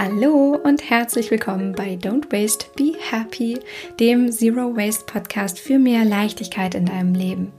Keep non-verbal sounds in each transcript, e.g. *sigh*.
Hallo und herzlich willkommen bei Don't Waste, Be Happy, dem Zero Waste Podcast für mehr Leichtigkeit in deinem Leben.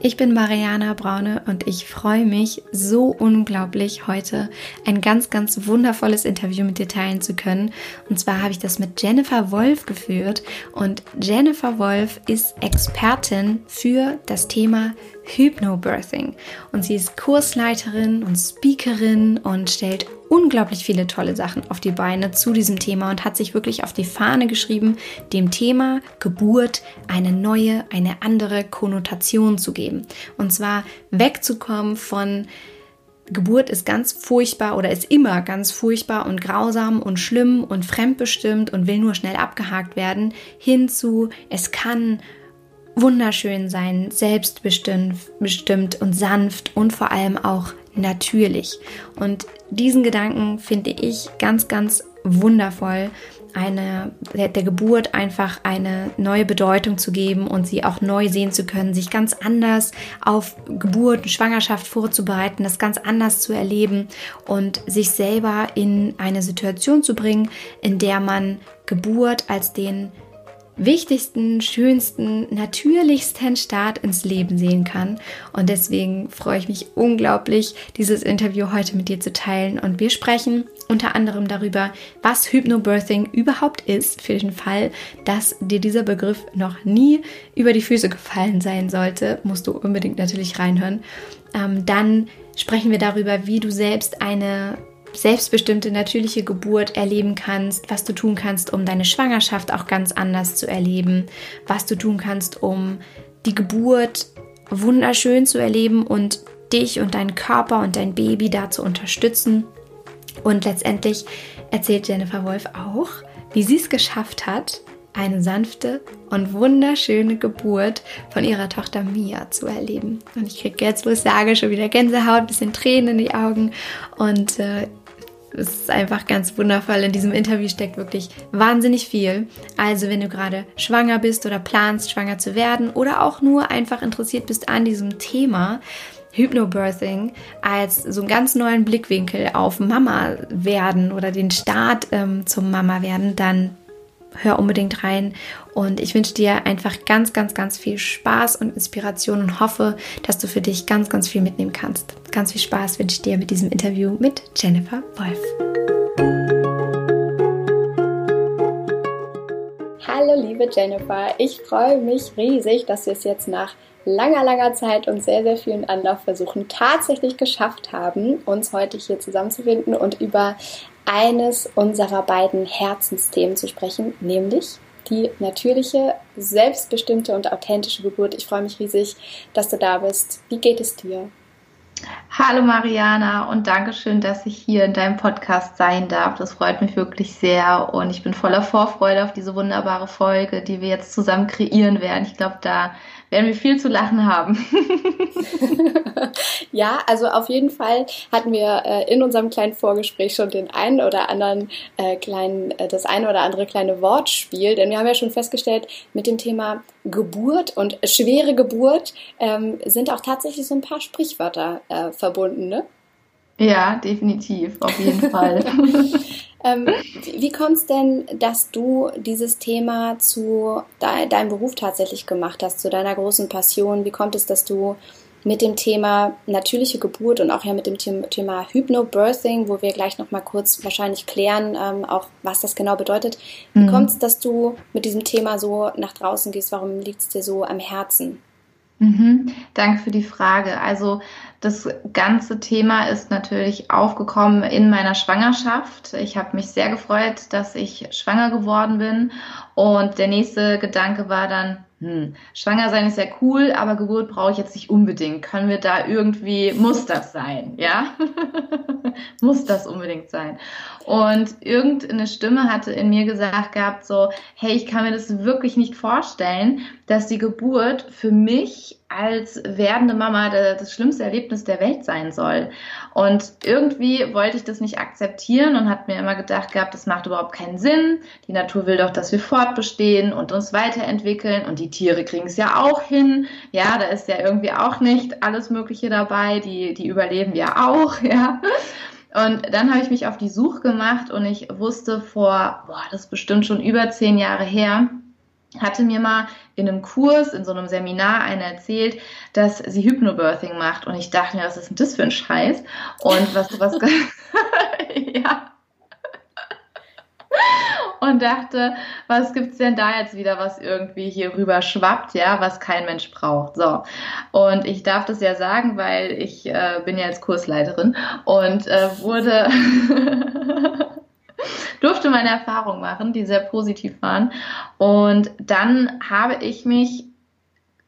Ich bin Mariana Braune und ich freue mich so unglaublich, heute ein ganz, ganz wundervolles Interview mit dir teilen zu können. Und zwar habe ich das mit Jennifer Wolf geführt. Und Jennifer Wolf ist Expertin für das Thema Hypnobirthing. Und sie ist Kursleiterin und Speakerin und stellt unglaublich viele tolle Sachen auf die Beine zu diesem Thema und hat sich wirklich auf die Fahne geschrieben, dem Thema Geburt eine neue, eine andere Konnotation zu geben. Und zwar wegzukommen von Geburt ist ganz furchtbar oder ist immer ganz furchtbar und grausam und schlimm und fremdbestimmt und will nur schnell abgehakt werden, hinzu, es kann wunderschön sein, selbstbestimmt und sanft und vor allem auch natürlich. Und diesen Gedanken finde ich ganz, ganz wundervoll, eine, der, der, Geburt einfach eine neue Bedeutung zu geben und sie auch neu sehen zu können, sich ganz anders auf Geburt und Schwangerschaft vorzubereiten, das ganz anders zu erleben und sich selber in eine Situation zu bringen, in der man Geburt als den wichtigsten, schönsten, natürlichsten Start ins Leben sehen kann. Und deswegen freue ich mich unglaublich, dieses Interview heute mit dir zu teilen. Und wir sprechen unter anderem darüber, was Hypnobirthing überhaupt ist, für den Fall, dass dir dieser Begriff noch nie über die Füße gefallen sein sollte, musst du unbedingt natürlich reinhören. Ähm, dann sprechen wir darüber, wie du selbst eine selbstbestimmte natürliche Geburt erleben kannst, was du tun kannst, um deine Schwangerschaft auch ganz anders zu erleben, was du tun kannst, um die Geburt wunderschön zu erleben und dich und deinen Körper und dein Baby da zu unterstützen. Und letztendlich erzählt Jennifer Wolf auch, wie sie es geschafft hat, eine sanfte und wunderschöne Geburt von ihrer Tochter Mia zu erleben. Und ich kriege jetzt, wo ich sage, schon wieder Gänsehaut, bisschen Tränen in die Augen. Und äh, es ist einfach ganz wundervoll. In diesem Interview steckt wirklich wahnsinnig viel. Also wenn du gerade schwanger bist oder planst, schwanger zu werden oder auch nur einfach interessiert bist an diesem Thema, Hypnobirthing als so einen ganz neuen Blickwinkel auf Mama werden oder den Start ähm, zum Mama werden, dann hör unbedingt rein. Und ich wünsche dir einfach ganz, ganz, ganz viel Spaß und Inspiration und hoffe, dass du für dich ganz, ganz viel mitnehmen kannst. Ganz viel Spaß wünsche ich dir mit diesem Interview mit Jennifer Wolf. Hallo liebe Jennifer, ich freue mich riesig, dass wir es jetzt nach langer, langer Zeit und sehr, sehr vielen Anlaufversuchen tatsächlich geschafft haben, uns heute hier zusammenzufinden und über eines unserer beiden Herzensthemen zu sprechen, nämlich die natürliche, selbstbestimmte und authentische Geburt. Ich freue mich riesig, dass du da bist. Wie geht es dir? Hallo Mariana und danke schön, dass ich hier in deinem Podcast sein darf. Das freut mich wirklich sehr und ich bin voller Vorfreude auf diese wunderbare Folge, die wir jetzt zusammen kreieren werden. Ich glaube, da werden wir viel zu lachen haben. *laughs* ja, also auf jeden Fall hatten wir äh, in unserem kleinen Vorgespräch schon den einen oder anderen äh, kleinen, äh, das eine oder andere kleine Wortspiel, denn wir haben ja schon festgestellt, mit dem Thema Geburt und schwere Geburt ähm, sind auch tatsächlich so ein paar Sprichwörter äh, verbunden, ne? Ja, definitiv, auf jeden *laughs* Fall. Ähm, wie kommt es denn, dass du dieses Thema zu de deinem Beruf tatsächlich gemacht hast, zu deiner großen Passion? Wie kommt es, dass du mit dem Thema natürliche Geburt und auch ja mit dem Thema Hypnobirthing, wo wir gleich nochmal kurz wahrscheinlich klären, ähm, auch was das genau bedeutet. Wie mhm. kommt es, dass du mit diesem Thema so nach draußen gehst? Warum liegt es dir so am Herzen? Mhm. Danke für die Frage. Also das ganze Thema ist natürlich aufgekommen in meiner Schwangerschaft. Ich habe mich sehr gefreut, dass ich schwanger geworden bin. Und der nächste Gedanke war dann, hm, schwanger sein ist ja cool, aber Geburt brauche ich jetzt nicht unbedingt. Können wir da irgendwie, muss das sein, ja? *laughs* muss das unbedingt sein? Und irgendeine Stimme hatte in mir gesagt gehabt so, hey, ich kann mir das wirklich nicht vorstellen, dass die Geburt für mich als werdende Mama das schlimmste Erlebnis der Welt sein soll. Und irgendwie wollte ich das nicht akzeptieren und hat mir immer gedacht gehabt, das macht überhaupt keinen Sinn. Die Natur will doch, dass wir fortbestehen und uns weiterentwickeln und die Tiere kriegen es ja auch hin. Ja, da ist ja irgendwie auch nicht alles Mögliche dabei. Die, die überleben ja auch, *laughs* ja. Und dann habe ich mich auf die Suche gemacht und ich wusste vor, boah, das ist bestimmt schon über zehn Jahre her, hatte mir mal in einem Kurs, in so einem Seminar eine erzählt, dass sie Hypnobirthing macht. Und ich dachte mir, was ist denn das für ein Scheiß? Und was, was, *laughs* *laughs* ja. Und dachte, was gibt's denn da jetzt wieder, was irgendwie hier rüber schwappt, ja, was kein Mensch braucht. So. Und ich darf das ja sagen, weil ich äh, bin ja jetzt Kursleiterin und äh, wurde *laughs* durfte meine Erfahrungen machen, die sehr positiv waren. Und dann habe ich mich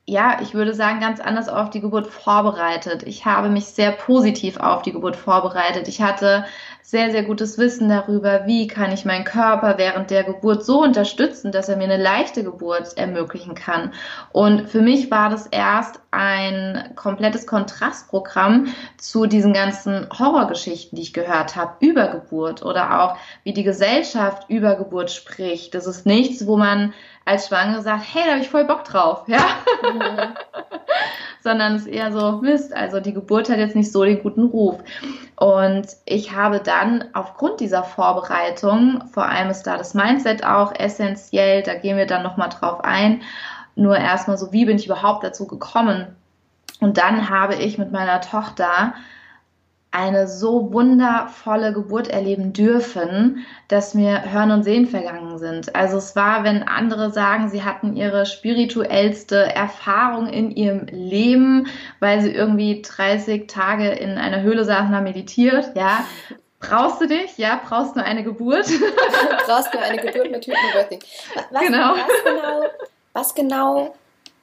ja, ich würde sagen, ganz anders auf die Geburt vorbereitet. Ich habe mich sehr positiv auf die Geburt vorbereitet. Ich hatte sehr, sehr gutes Wissen darüber, wie kann ich meinen Körper während der Geburt so unterstützen, dass er mir eine leichte Geburt ermöglichen kann. Und für mich war das erst ein komplettes Kontrastprogramm zu diesen ganzen Horrorgeschichten, die ich gehört habe über Geburt oder auch wie die Gesellschaft über Geburt spricht. Das ist nichts, wo man als Schwangere sagt, hey, da habe ich voll Bock drauf, ja. Mhm. *laughs* Sondern es ist eher so, Mist, also die Geburt hat jetzt nicht so den guten Ruf. Und ich habe dann aufgrund dieser Vorbereitung, vor allem ist da das Mindset auch essentiell, da gehen wir dann nochmal drauf ein, nur erstmal so, wie bin ich überhaupt dazu gekommen? Und dann habe ich mit meiner Tochter eine so wundervolle Geburt erleben dürfen, dass mir Hören und Sehen vergangen sind. Also es war, wenn andere sagen, sie hatten ihre spirituellste Erfahrung in ihrem Leben, weil sie irgendwie 30 Tage in einer Höhle saßen und haben meditiert, ja. Brauchst du dich? Ja, brauchst du eine Geburt? *laughs* brauchst du eine Geburt mit Hypnobirthing. Was, genau. Was genau, was genau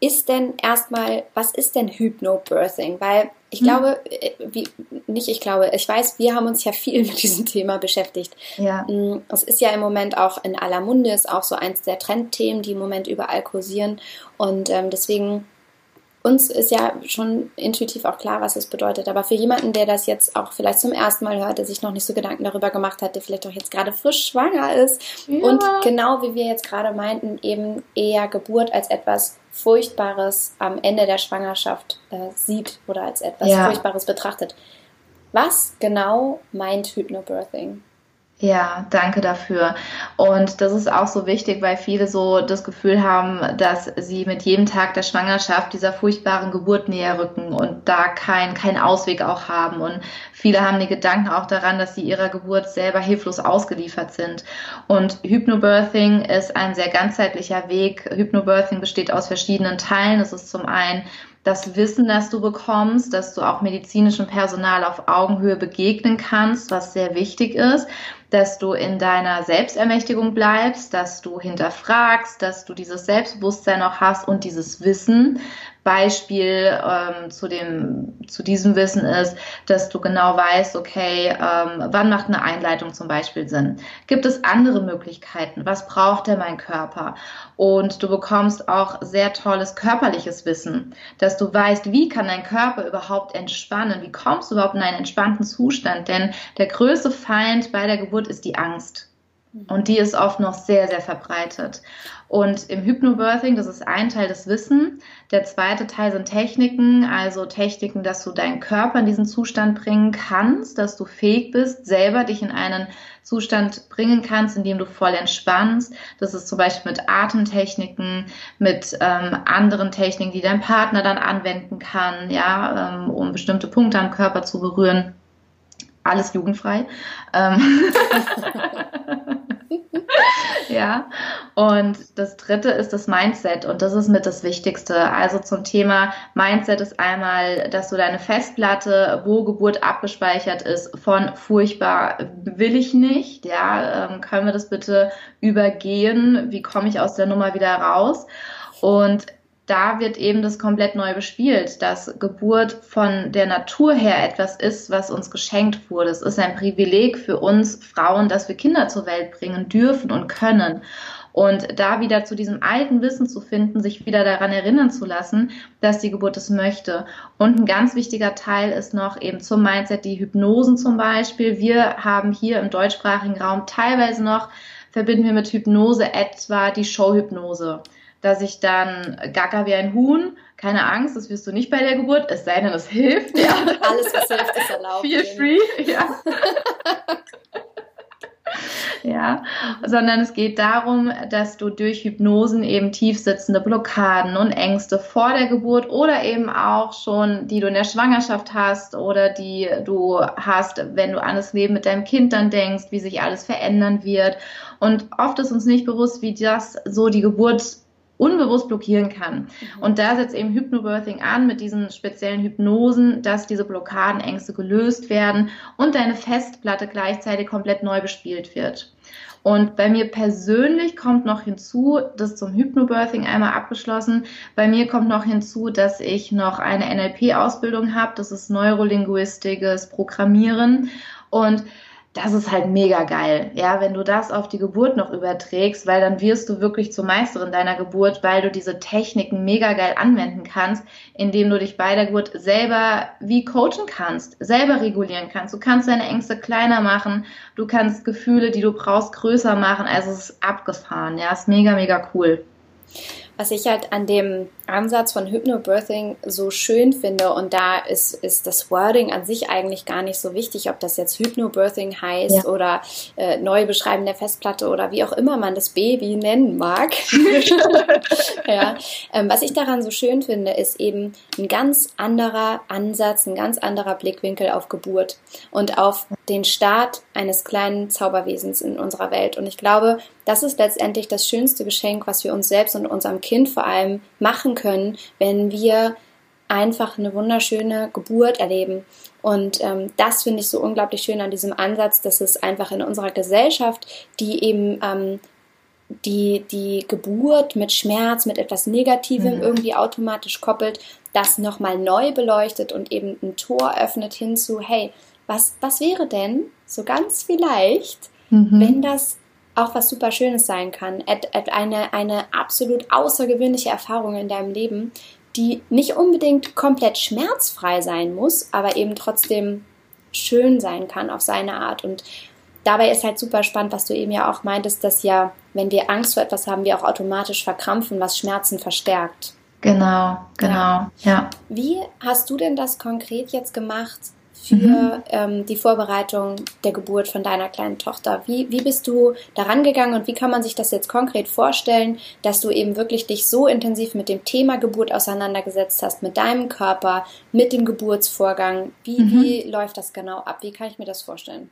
ist denn erstmal, was ist denn Hypnobirthing? Weil ich hm. glaube, äh, wie, nicht ich glaube, ich weiß, wir haben uns ja viel *laughs* mit diesem Thema beschäftigt. Ja. Mm, es ist ja im Moment auch in aller Munde, ist auch so eins der Trendthemen, die im Moment überall kursieren. Und ähm, deswegen uns ist ja schon intuitiv auch klar, was es bedeutet. Aber für jemanden, der das jetzt auch vielleicht zum ersten Mal hört, der sich noch nicht so Gedanken darüber gemacht hat, der vielleicht auch jetzt gerade frisch schwanger ist ja. und genau wie wir jetzt gerade meinten, eben eher Geburt als etwas Furchtbares am Ende der Schwangerschaft äh, sieht oder als etwas ja. Furchtbares betrachtet. Was genau meint Hypnobirthing? Ja, danke dafür. Und das ist auch so wichtig, weil viele so das Gefühl haben, dass sie mit jedem Tag der Schwangerschaft dieser furchtbaren Geburt näher rücken und da keinen kein Ausweg auch haben. Und viele haben die Gedanken auch daran, dass sie ihrer Geburt selber hilflos ausgeliefert sind. Und Hypnobirthing ist ein sehr ganzheitlicher Weg. Hypnobirthing besteht aus verschiedenen Teilen. Es ist zum einen das Wissen, das du bekommst, dass du auch medizinischem Personal auf Augenhöhe begegnen kannst, was sehr wichtig ist dass du in deiner Selbstermächtigung bleibst, dass du hinterfragst, dass du dieses Selbstbewusstsein auch hast und dieses Wissen, Beispiel ähm, zu, dem, zu diesem Wissen ist, dass du genau weißt, okay, ähm, wann macht eine Einleitung zum Beispiel Sinn? Gibt es andere Möglichkeiten? Was braucht denn mein Körper? Und du bekommst auch sehr tolles körperliches Wissen, dass du weißt, wie kann dein Körper überhaupt entspannen? Wie kommst du überhaupt in einen entspannten Zustand? Denn der größte Feind bei der Geburt ist die Angst. Und die ist oft noch sehr, sehr verbreitet. Und im Hypnobirthing, das ist ein Teil des Wissen. Der zweite Teil sind Techniken, also Techniken, dass du deinen Körper in diesen Zustand bringen kannst, dass du fähig bist, selber dich in einen Zustand bringen kannst, in dem du voll entspannst. Das ist zum Beispiel mit Atemtechniken, mit ähm, anderen Techniken, die dein Partner dann anwenden kann, ja, ähm, um bestimmte Punkte am Körper zu berühren alles jugendfrei. *laughs* *laughs* *laughs* Ja, und das dritte ist das Mindset und das ist mit das Wichtigste. Also zum Thema Mindset ist einmal, dass du deine Festplatte, wo Geburt abgespeichert ist, von furchtbar will ich nicht, ja, ähm, können wir das bitte übergehen? Wie komme ich aus der Nummer wieder raus? Und da wird eben das komplett neu bespielt, dass Geburt von der Natur her etwas ist, was uns geschenkt wurde. Es ist ein Privileg für uns Frauen, dass wir Kinder zur Welt bringen dürfen und können. Und da wieder zu diesem alten Wissen zu finden, sich wieder daran erinnern zu lassen, dass die Geburt es möchte. Und ein ganz wichtiger Teil ist noch eben zum Mindset die Hypnosen zum Beispiel. Wir haben hier im deutschsprachigen Raum teilweise noch, verbinden wir mit Hypnose etwa die Showhypnose dass ich dann gacker wie ein Huhn, keine Angst, das wirst du nicht bei der Geburt, es sei denn, es hilft. Ja. *laughs* Alles, was hilft, ist erlaubt. Feel free, ja. *laughs* ja, sondern es geht darum, dass du durch Hypnosen eben tiefsitzende Blockaden und Ängste vor der Geburt oder eben auch schon, die du in der Schwangerschaft hast oder die du hast, wenn du an das Leben mit deinem Kind dann denkst, wie sich alles verändern wird. Und oft ist uns nicht bewusst, wie das so die Geburt unbewusst blockieren kann. Mhm. Und da setzt eben Hypnobirthing an mit diesen speziellen Hypnosen, dass diese Blockadenängste gelöst werden und deine Festplatte gleichzeitig komplett neu bespielt wird. Und bei mir persönlich kommt noch hinzu, das zum Hypnobirthing einmal abgeschlossen. Bei mir kommt noch hinzu, dass ich noch eine NLP-Ausbildung habe. Das ist neurolinguistisches Programmieren. Und das ist halt mega geil, ja, wenn du das auf die Geburt noch überträgst, weil dann wirst du wirklich zur Meisterin deiner Geburt, weil du diese Techniken mega geil anwenden kannst, indem du dich bei der Geburt selber wie coachen kannst, selber regulieren kannst. Du kannst deine Ängste kleiner machen, du kannst Gefühle, die du brauchst, größer machen. Also es ist abgefahren, ja, ist mega, mega cool. Was ich halt an dem Ansatz von Hypnobirthing so schön finde, und da ist, ist das Wording an sich eigentlich gar nicht so wichtig, ob das jetzt Hypnobirthing heißt ja. oder äh, neu beschreiben der Festplatte oder wie auch immer man das Baby nennen mag. *laughs* ja. Ähm, was ich daran so schön finde, ist eben ein ganz anderer Ansatz, ein ganz anderer Blickwinkel auf Geburt und auf den Start eines kleinen Zauberwesens in unserer Welt. Und ich glaube, das ist letztendlich das schönste Geschenk, was wir uns selbst und unserem Kind vor allem machen können, wenn wir einfach eine wunderschöne Geburt erleben. Und ähm, das finde ich so unglaublich schön an diesem Ansatz, dass es einfach in unserer Gesellschaft, die eben ähm, die, die Geburt mit Schmerz, mit etwas Negativem mhm. irgendwie automatisch koppelt, das nochmal neu beleuchtet und eben ein Tor öffnet hinzu, hey, was, was wäre denn so ganz vielleicht, mhm. wenn das auch was super Schönes sein kann, eine, eine absolut außergewöhnliche Erfahrung in deinem Leben, die nicht unbedingt komplett schmerzfrei sein muss, aber eben trotzdem schön sein kann auf seine Art. Und dabei ist halt super spannend, was du eben ja auch meintest, dass ja, wenn wir Angst vor etwas haben, wir auch automatisch verkrampfen, was Schmerzen verstärkt. Genau, genau, ja. ja. Wie hast du denn das konkret jetzt gemacht, für mhm. ähm, die Vorbereitung der Geburt von deiner kleinen Tochter. Wie, wie bist du daran gegangen und wie kann man sich das jetzt konkret vorstellen, dass du eben wirklich dich so intensiv mit dem Thema Geburt auseinandergesetzt hast, mit deinem Körper, mit dem Geburtsvorgang? Wie, mhm. wie läuft das genau ab? Wie kann ich mir das vorstellen?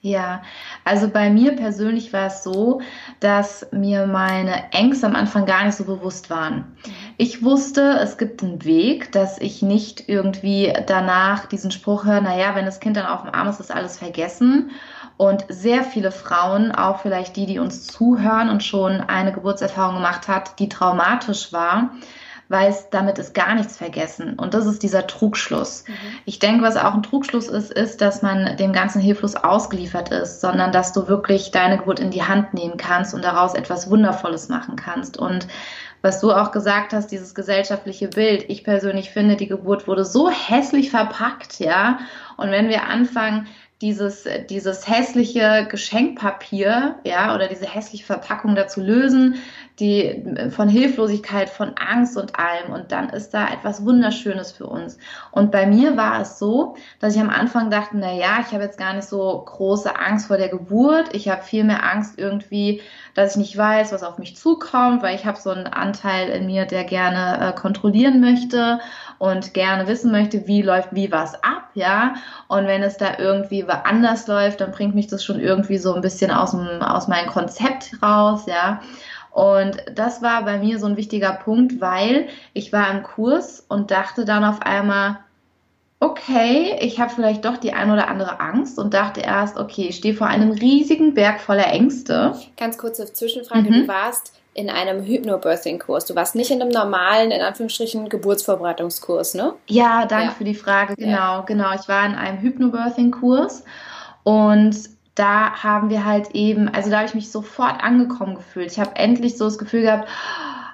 Ja, also bei mir persönlich war es so, dass mir meine Ängste am Anfang gar nicht so bewusst waren. Mhm. Ich wusste, es gibt einen Weg, dass ich nicht irgendwie danach diesen Spruch höre, naja, wenn das Kind dann auf dem Arm ist, ist alles vergessen. Und sehr viele Frauen, auch vielleicht die, die uns zuhören und schon eine Geburtserfahrung gemacht hat, die traumatisch war, weiß, damit ist gar nichts vergessen. Und das ist dieser Trugschluss. Mhm. Ich denke, was auch ein Trugschluss ist, ist, dass man dem Ganzen hilflos ausgeliefert ist, sondern dass du wirklich deine Geburt in die Hand nehmen kannst und daraus etwas Wundervolles machen kannst. Und was du auch gesagt hast, dieses gesellschaftliche Bild. Ich persönlich finde, die Geburt wurde so hässlich verpackt, ja. Und wenn wir anfangen, dieses, dieses hässliche Geschenkpapier, ja, oder diese hässliche Verpackung dazu lösen, die von Hilflosigkeit, von Angst und allem. Und dann ist da etwas Wunderschönes für uns. Und bei mir war es so, dass ich am Anfang dachte, na ja, ich habe jetzt gar nicht so große Angst vor der Geburt. Ich habe viel mehr Angst irgendwie, dass ich nicht weiß, was auf mich zukommt, weil ich habe so einen Anteil in mir, der gerne äh, kontrollieren möchte und gerne wissen möchte, wie läuft wie was ab, ja. Und wenn es da irgendwie anders läuft, dann bringt mich das schon irgendwie so ein bisschen aus dem, aus meinem Konzept raus, ja. Und das war bei mir so ein wichtiger Punkt, weil ich war im Kurs und dachte dann auf einmal, okay, ich habe vielleicht doch die ein oder andere Angst und dachte erst, okay, ich stehe vor einem riesigen Berg voller Ängste. Ganz kurze Zwischenfrage, mhm. du warst in einem Hypnobirthing-Kurs. Du warst nicht in einem normalen, in Anführungsstrichen, Geburtsvorbereitungskurs, ne? Ja, danke ja. für die Frage. Genau, ja. genau. Ich war in einem Hypnobirthing-Kurs und da haben wir halt eben, also da habe ich mich sofort angekommen gefühlt. Ich habe endlich so das Gefühl gehabt,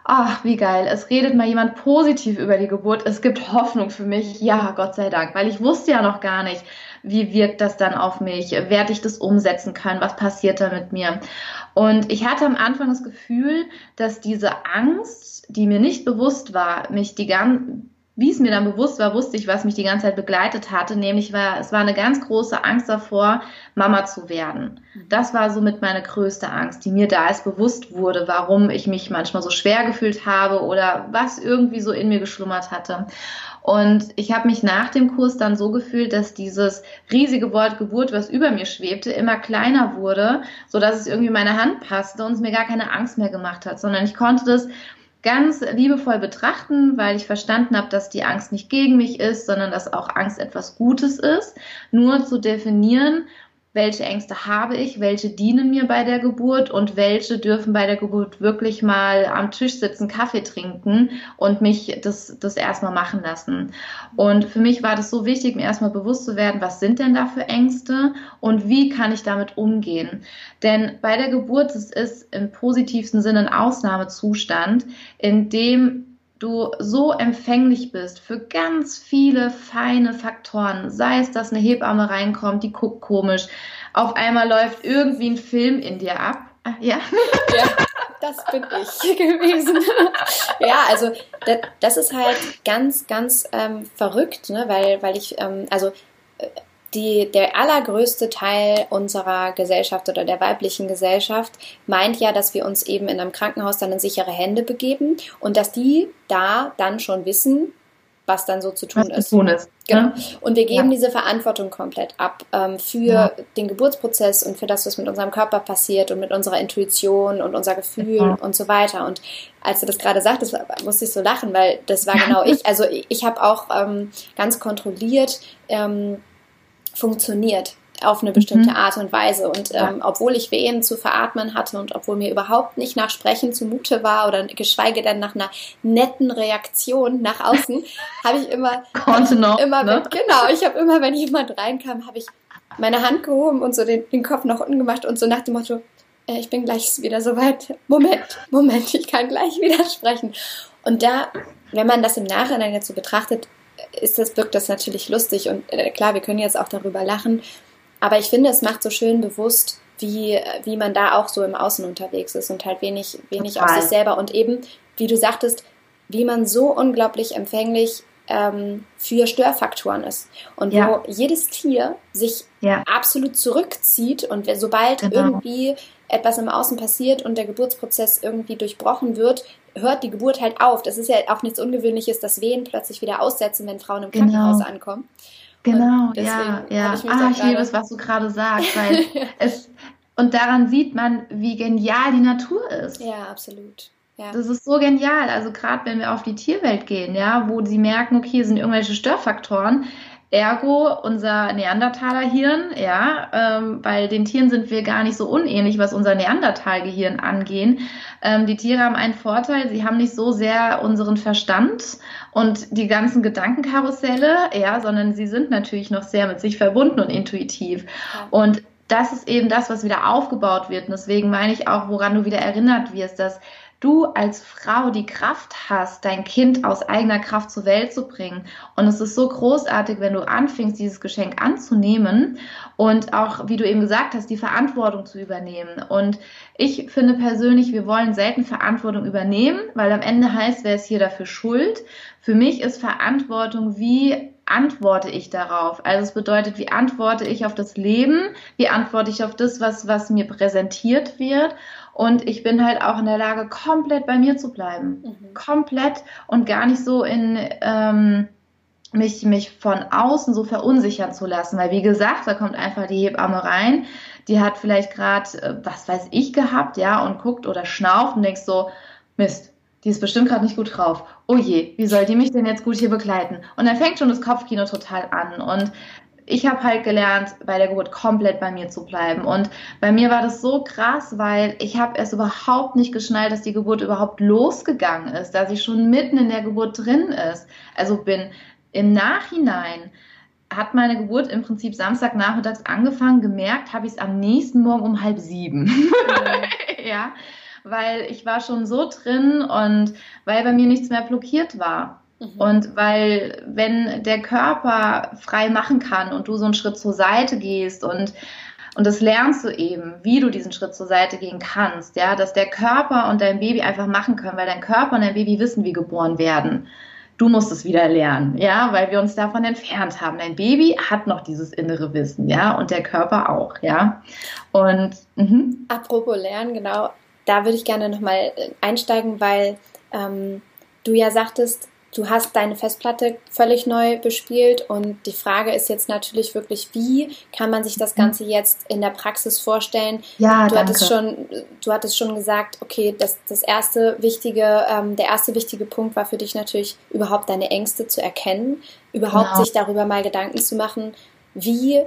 ach, wie geil, es redet mal jemand positiv über die Geburt, es gibt Hoffnung für mich, ja, Gott sei Dank, weil ich wusste ja noch gar nicht, wie wirkt das dann auf mich, werde ich das umsetzen können, was passiert da mit mir. Und ich hatte am Anfang das Gefühl, dass diese Angst, die mir nicht bewusst war, mich die ganze wie es mir dann bewusst war, wusste ich, was mich die ganze Zeit begleitet hatte, nämlich war, es war eine ganz große Angst davor, Mama zu werden. Mhm. Das war somit meine größte Angst, die mir da erst bewusst wurde, warum ich mich manchmal so schwer gefühlt habe oder was irgendwie so in mir geschlummert hatte. Und ich habe mich nach dem Kurs dann so gefühlt, dass dieses riesige Wort Geburt, was über mir schwebte, immer kleiner wurde, so dass es irgendwie meine Hand passte und es mir gar keine Angst mehr gemacht hat, sondern ich konnte das ganz liebevoll betrachten, weil ich verstanden habe, dass die Angst nicht gegen mich ist, sondern dass auch Angst etwas Gutes ist. Nur zu definieren, welche Ängste habe ich, welche dienen mir bei der Geburt und welche dürfen bei der Geburt wirklich mal am Tisch sitzen, Kaffee trinken und mich das, das erstmal machen lassen. Und für mich war das so wichtig, mir erstmal bewusst zu werden, was sind denn da für Ängste und wie kann ich damit umgehen. Denn bei der Geburt es ist im positivsten Sinne ein Ausnahmezustand, in dem du so empfänglich bist für ganz viele feine Faktoren, sei es, dass eine Hebamme reinkommt, die guckt komisch, auf einmal läuft irgendwie ein Film in dir ab. Ah, ja. ja, das bin ich *laughs* gewesen. ja, also das, ist halt ganz, ganz ähm, verrückt, ne? weil, weil ich, ähm, also äh, die, der allergrößte Teil unserer Gesellschaft oder der weiblichen Gesellschaft meint ja, dass wir uns eben in einem Krankenhaus dann in sichere Hände begeben und dass die da dann schon wissen, was dann so zu tun was ist. Zu tun ist. Genau. Ja. Und wir geben ja. diese Verantwortung komplett ab ähm, für ja. den Geburtsprozess und für das, was mit unserem Körper passiert und mit unserer Intuition und unser Gefühl und so weiter. Und als du das gerade sagtest, musste ich so lachen, weil das war genau *laughs* ich. Also ich, ich habe auch ähm, ganz kontrolliert ähm, funktioniert auf eine bestimmte mhm. Art und Weise. Und ähm, obwohl ich Wehen zu veratmen hatte und obwohl mir überhaupt nicht nach Sprechen zumute war oder geschweige denn nach einer netten Reaktion nach außen, *laughs* habe ich immer, Konnte noch, immer ne? genau, ich habe immer, wenn jemand reinkam, habe ich meine Hand gehoben und so den, den Kopf nach unten gemacht und so nach dem Motto, äh, ich bin gleich wieder soweit. Moment, Moment, ich kann gleich wieder sprechen. Und da, wenn man das im Nachhinein jetzt so betrachtet, ist das, wirkt das natürlich lustig und äh, klar, wir können jetzt auch darüber lachen, aber ich finde, es macht so schön bewusst, wie, wie man da auch so im Außen unterwegs ist und halt wenig, wenig auf sich selber und eben, wie du sagtest, wie man so unglaublich empfänglich ähm, für Störfaktoren ist. Und ja. wo jedes Tier sich ja. absolut zurückzieht und sobald genau. irgendwie etwas im Außen passiert und der Geburtsprozess irgendwie durchbrochen wird, hört die Geburt halt auf. Das ist ja auch nichts Ungewöhnliches, dass Wehen plötzlich wieder aussetzen, wenn Frauen im genau. Krankenhaus ankommen. Genau, ja, ja. Ich ah, ich liebe es, was du gerade sagst, *laughs* weil es und daran sieht man, wie genial die Natur ist. Ja, absolut. Ja. Das ist so genial. Also gerade wenn wir auf die Tierwelt gehen, ja, wo sie merken, okay, hier sind irgendwelche Störfaktoren, Ergo unser Neandertaler-Hirn, ja, ähm, bei den Tieren sind wir gar nicht so unähnlich, was unser Neandertal-Gehirn angeht. Ähm, die Tiere haben einen Vorteil, sie haben nicht so sehr unseren Verstand und die ganzen Gedankenkarusselle, ja, sondern sie sind natürlich noch sehr mit sich verbunden und intuitiv. Und das ist eben das, was wieder aufgebaut wird. Und deswegen meine ich auch, woran du wieder erinnert wirst, dass du als Frau die Kraft hast, dein Kind aus eigener Kraft zur Welt zu bringen. Und es ist so großartig, wenn du anfängst, dieses Geschenk anzunehmen und auch, wie du eben gesagt hast, die Verantwortung zu übernehmen. Und ich finde persönlich, wir wollen selten Verantwortung übernehmen, weil am Ende heißt, wer ist hier dafür schuld? Für mich ist Verantwortung, wie antworte ich darauf? Also es bedeutet, wie antworte ich auf das Leben? Wie antworte ich auf das, was, was mir präsentiert wird? Und ich bin halt auch in der Lage, komplett bei mir zu bleiben. Mhm. Komplett und gar nicht so in ähm, mich, mich von außen so verunsichern zu lassen. Weil wie gesagt, da kommt einfach die Hebamme rein, die hat vielleicht gerade, äh, was weiß ich, gehabt, ja, und guckt oder schnauft und denkst so, Mist, die ist bestimmt gerade nicht gut drauf. Oh je, wie soll die mich denn jetzt gut hier begleiten? Und dann fängt schon das Kopfkino total an. Und ich habe halt gelernt, bei der Geburt komplett bei mir zu bleiben. Und bei mir war das so krass, weil ich habe erst überhaupt nicht geschnallt, dass die Geburt überhaupt losgegangen ist, dass ich schon mitten in der Geburt drin ist. Also bin im Nachhinein hat meine Geburt im Prinzip Samstagnachmittags angefangen. Gemerkt habe ich es am nächsten Morgen um halb sieben. Mhm. *laughs* ja, weil ich war schon so drin und weil bei mir nichts mehr blockiert war. Mhm. Und weil, wenn der Körper frei machen kann und du so einen Schritt zur Seite gehst und und das lernst du eben, wie du diesen Schritt zur Seite gehen kannst, ja, dass der Körper und dein Baby einfach machen können, weil dein Körper und dein Baby wissen, wie geboren werden. du musst es wieder lernen, ja, weil wir uns davon entfernt haben. Dein Baby hat noch dieses innere Wissen, ja, und der Körper auch, ja. Und mh. apropos Lernen, genau, da würde ich gerne nochmal äh, einsteigen, weil ähm, du ja sagtest, du hast deine Festplatte völlig neu bespielt und die Frage ist jetzt natürlich wirklich, wie kann man sich das mhm. Ganze jetzt in der Praxis vorstellen? Ja, du danke. hattest schon, du hattest schon gesagt, okay, das, das erste wichtige, ähm, der erste wichtige Punkt war für dich natürlich überhaupt deine Ängste zu erkennen, überhaupt genau. sich darüber mal Gedanken zu machen, wie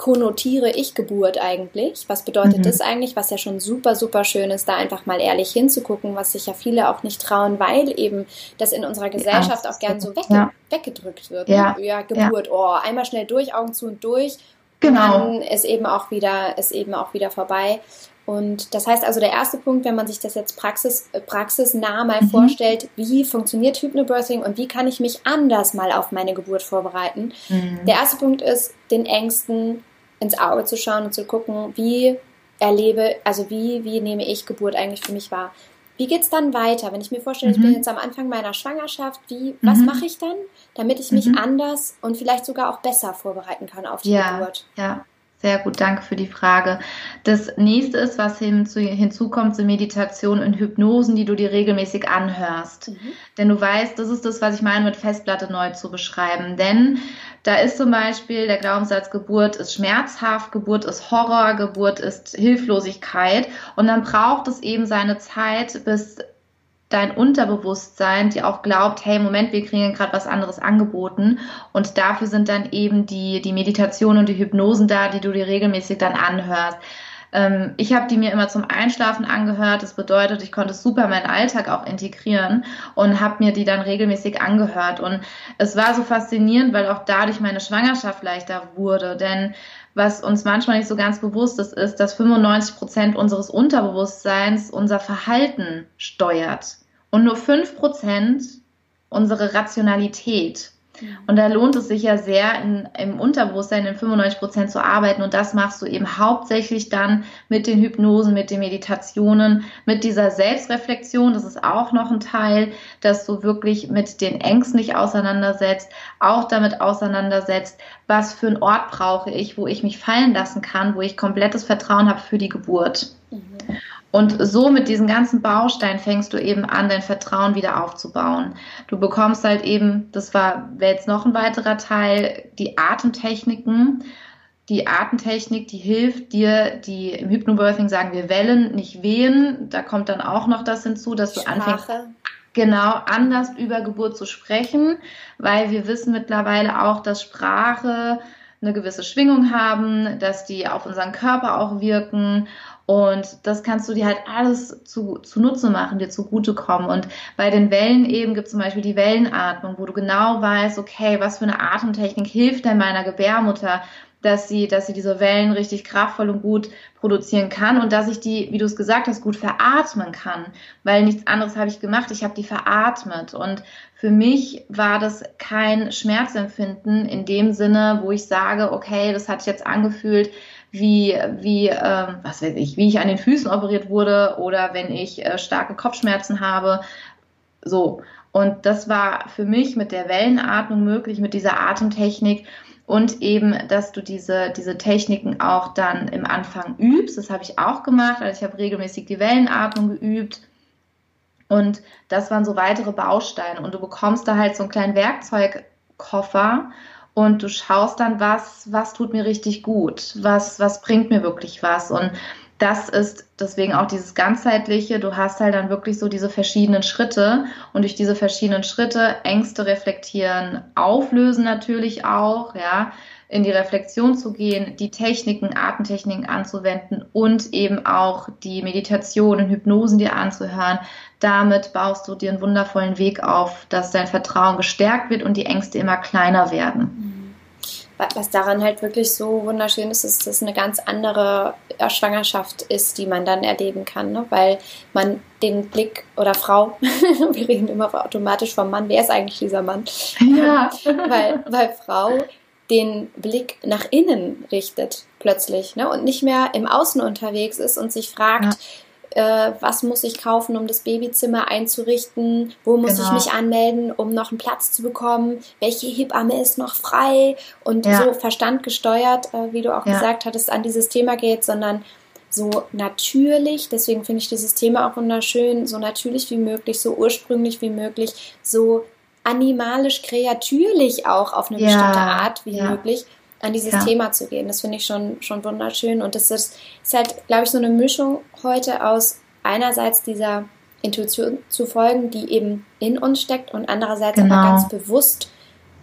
konnotiere ich Geburt eigentlich? Was bedeutet mhm. das eigentlich? Was ja schon super, super schön ist, da einfach mal ehrlich hinzugucken, was sich ja viele auch nicht trauen, weil eben das in unserer Gesellschaft ja, auch gern so wegge ja. weggedrückt wird. Ja, ne? ja Geburt, ja. oh, einmal schnell durch, Augen zu und durch. Genau. Und dann ist eben auch wieder, ist eben auch wieder vorbei. Und das heißt also, der erste Punkt, wenn man sich das jetzt praxis, äh, praxisnah mal mhm. vorstellt, wie funktioniert Hypnobirthing und wie kann ich mich anders mal auf meine Geburt vorbereiten? Mhm. Der erste Punkt ist, den Ängsten ins Auge zu schauen und zu gucken, wie erlebe, also wie, wie nehme ich Geburt eigentlich für mich wahr. Wie geht es dann weiter? Wenn ich mir vorstelle, mhm. ich bin mhm. jetzt am Anfang meiner Schwangerschaft, wie, was mhm. mache ich dann, damit ich mich mhm. anders und vielleicht sogar auch besser vorbereiten kann auf die ja, Geburt? Ja, sehr gut, danke für die Frage. Das nächste ist, was hinzu, hinzukommt, sind Meditation und Hypnosen, die du dir regelmäßig anhörst. Mhm. Denn du weißt, das ist das, was ich meine, mit Festplatte neu zu beschreiben. Denn da ist zum Beispiel der Glaubenssatz, Geburt ist schmerzhaft, Geburt ist Horror, Geburt ist Hilflosigkeit. Und dann braucht es eben seine Zeit, bis dein Unterbewusstsein, die auch glaubt, hey, Moment, wir kriegen gerade was anderes angeboten. Und dafür sind dann eben die, die Meditation und die Hypnosen da, die du dir regelmäßig dann anhörst. Ähm, ich habe die mir immer zum Einschlafen angehört. Das bedeutet, ich konnte super meinen Alltag auch integrieren und habe mir die dann regelmäßig angehört. Und es war so faszinierend, weil auch dadurch meine Schwangerschaft leichter wurde. Denn was uns manchmal nicht so ganz bewusst ist, ist, dass 95 Prozent unseres Unterbewusstseins unser Verhalten steuert und nur 5 Prozent unsere Rationalität. Und da lohnt es sich ja sehr, in, im Unterbewusstsein in 95 Prozent zu arbeiten. Und das machst du eben hauptsächlich dann mit den Hypnosen, mit den Meditationen, mit dieser Selbstreflexion. Das ist auch noch ein Teil, dass du wirklich mit den Ängsten dich auseinandersetzt, auch damit auseinandersetzt, was für einen Ort brauche ich, wo ich mich fallen lassen kann, wo ich komplettes Vertrauen habe für die Geburt. Mhm. Und so mit diesen ganzen Bausteinen fängst du eben an, dein Vertrauen wieder aufzubauen. Du bekommst halt eben, das war wäre jetzt noch ein weiterer Teil, die Atemtechniken. Die Atemtechnik, die hilft dir, die im Hypnobirthing sagen wir Wellen, nicht Wehen. Da kommt dann auch noch das hinzu, dass du Sprache. anfängst genau anders über Geburt zu sprechen, weil wir wissen mittlerweile auch, dass Sprache eine gewisse Schwingung haben, dass die auf unseren Körper auch wirken und das kannst du dir halt alles zu, zunutze machen, dir zugutekommen. Und bei den Wellen eben gibt es zum Beispiel die Wellenatmung, wo du genau weißt, okay, was für eine Atemtechnik hilft denn meiner Gebärmutter, dass sie, dass sie diese Wellen richtig kraftvoll und gut produzieren kann und dass ich die, wie du es gesagt hast, gut veratmen kann. Weil nichts anderes habe ich gemacht. Ich habe die veratmet. Und für mich war das kein Schmerzempfinden in dem Sinne, wo ich sage, okay, das hat sich jetzt angefühlt, wie, wie ähm, was weiß ich, wie ich an den Füßen operiert wurde oder wenn ich äh, starke Kopfschmerzen habe. So. Und das war für mich mit der Wellenatmung möglich, mit dieser Atemtechnik und eben, dass du diese, diese Techniken auch dann im Anfang übst. Das habe ich auch gemacht. Also ich habe regelmäßig die Wellenatmung geübt. Und das waren so weitere Bausteine. Und du bekommst da halt so einen kleinen Werkzeugkoffer und du schaust dann, was, was tut mir richtig gut, was, was bringt mir wirklich was. Und das ist deswegen auch dieses ganzheitliche, du hast halt dann wirklich so diese verschiedenen Schritte und durch diese verschiedenen Schritte Ängste reflektieren, auflösen natürlich auch, ja, in die Reflexion zu gehen, die Techniken, Atemtechniken anzuwenden und eben auch die Meditation und Hypnosen dir anzuhören. Damit baust du dir einen wundervollen Weg auf, dass dein Vertrauen gestärkt wird und die Ängste immer kleiner werden. Was daran halt wirklich so wunderschön ist, ist, dass es eine ganz andere Schwangerschaft ist, die man dann erleben kann, ne? weil man den Blick oder Frau, *laughs* wir reden immer automatisch vom Mann, wer ist eigentlich dieser Mann? Ja. *laughs* weil, weil Frau den Blick nach innen richtet plötzlich ne? und nicht mehr im Außen unterwegs ist und sich fragt, ja äh, was muss ich kaufen, um das Babyzimmer einzurichten, wo muss genau. ich mich anmelden, um noch einen Platz zu bekommen, welche Hebamme ist noch frei und ja. so verstandgesteuert, äh, wie du auch ja. gesagt hattest, an dieses Thema geht, sondern so natürlich, deswegen finde ich dieses Thema auch wunderschön, so natürlich wie möglich, so ursprünglich wie möglich, so animalisch kreatürlich auch auf eine ja, bestimmte Art wie möglich an dieses ja. Thema zu gehen. Das finde ich schon, schon wunderschön. Und das ist, ist halt, glaube ich, so eine Mischung heute aus einerseits dieser Intuition zu folgen, die eben in uns steckt und andererseits genau. aber ganz bewusst,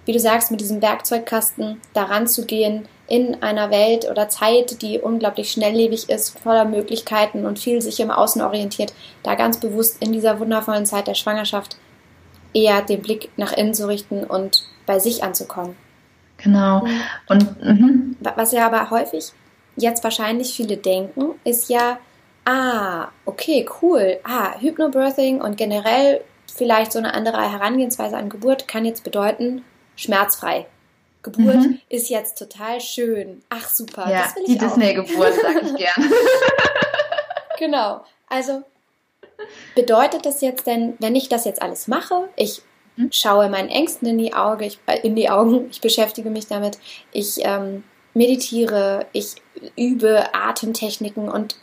wie du sagst, mit diesem Werkzeugkasten daran zu gehen, in einer Welt oder Zeit, die unglaublich schnelllebig ist, voller Möglichkeiten und viel sich im Außen orientiert, da ganz bewusst in dieser wundervollen Zeit der Schwangerschaft eher den Blick nach innen zu richten und bei sich anzukommen. Genau. Und mhm. was ja aber häufig jetzt wahrscheinlich viele denken, ist ja, ah, okay, cool, ah, Hypnobirthing und generell vielleicht so eine andere Herangehensweise an Geburt kann jetzt bedeuten, schmerzfrei. Geburt mhm. ist jetzt total schön. Ach super, ja, das will ich die Disney-Geburt, sag ich *laughs* gern. genau. Also bedeutet das jetzt denn, wenn ich das jetzt alles mache, ich mhm. Schaue meinen Ängsten in die, Auge, ich, äh, in die Augen, *laughs* ich beschäftige mich damit, ich ähm, meditiere, ich übe Atemtechniken und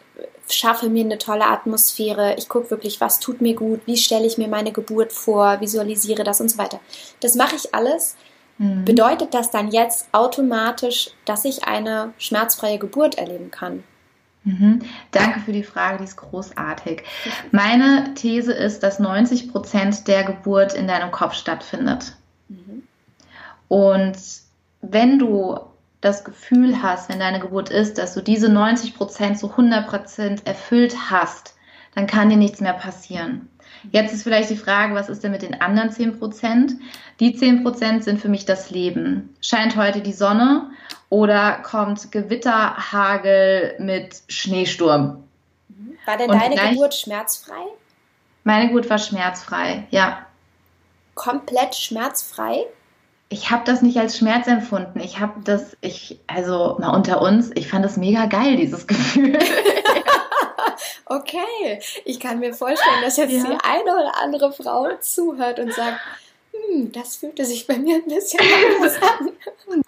schaffe mir eine tolle Atmosphäre, ich gucke wirklich, was tut mir gut, wie stelle ich mir meine Geburt vor, visualisiere das und so weiter. Das mache ich alles. Mhm. Bedeutet das dann jetzt automatisch, dass ich eine schmerzfreie Geburt erleben kann? Mhm. Danke für die Frage, die ist großartig. Meine These ist, dass 90 Prozent der Geburt in deinem Kopf stattfindet. Mhm. Und wenn du das Gefühl hast, wenn deine Geburt ist, dass du diese 90 Prozent zu 100 Prozent erfüllt hast, dann kann dir nichts mehr passieren. Jetzt ist vielleicht die Frage, was ist denn mit den anderen 10 Prozent? Die 10 Prozent sind für mich das Leben. Scheint heute die Sonne oder kommt Gewitter, Hagel mit Schneesturm? War denn Und deine Geburt schmerzfrei? Meine Geburt war schmerzfrei, ja. Komplett schmerzfrei? Ich habe das nicht als Schmerz empfunden. Ich habe das, ich, also mal unter uns, ich fand das mega geil, dieses *laughs* Gefühl. *laughs* okay, ich kann mir vorstellen, dass jetzt ja. die eine oder andere Frau zuhört und sagt, hm, das fühlte sich bei mir ein bisschen anders an. *laughs*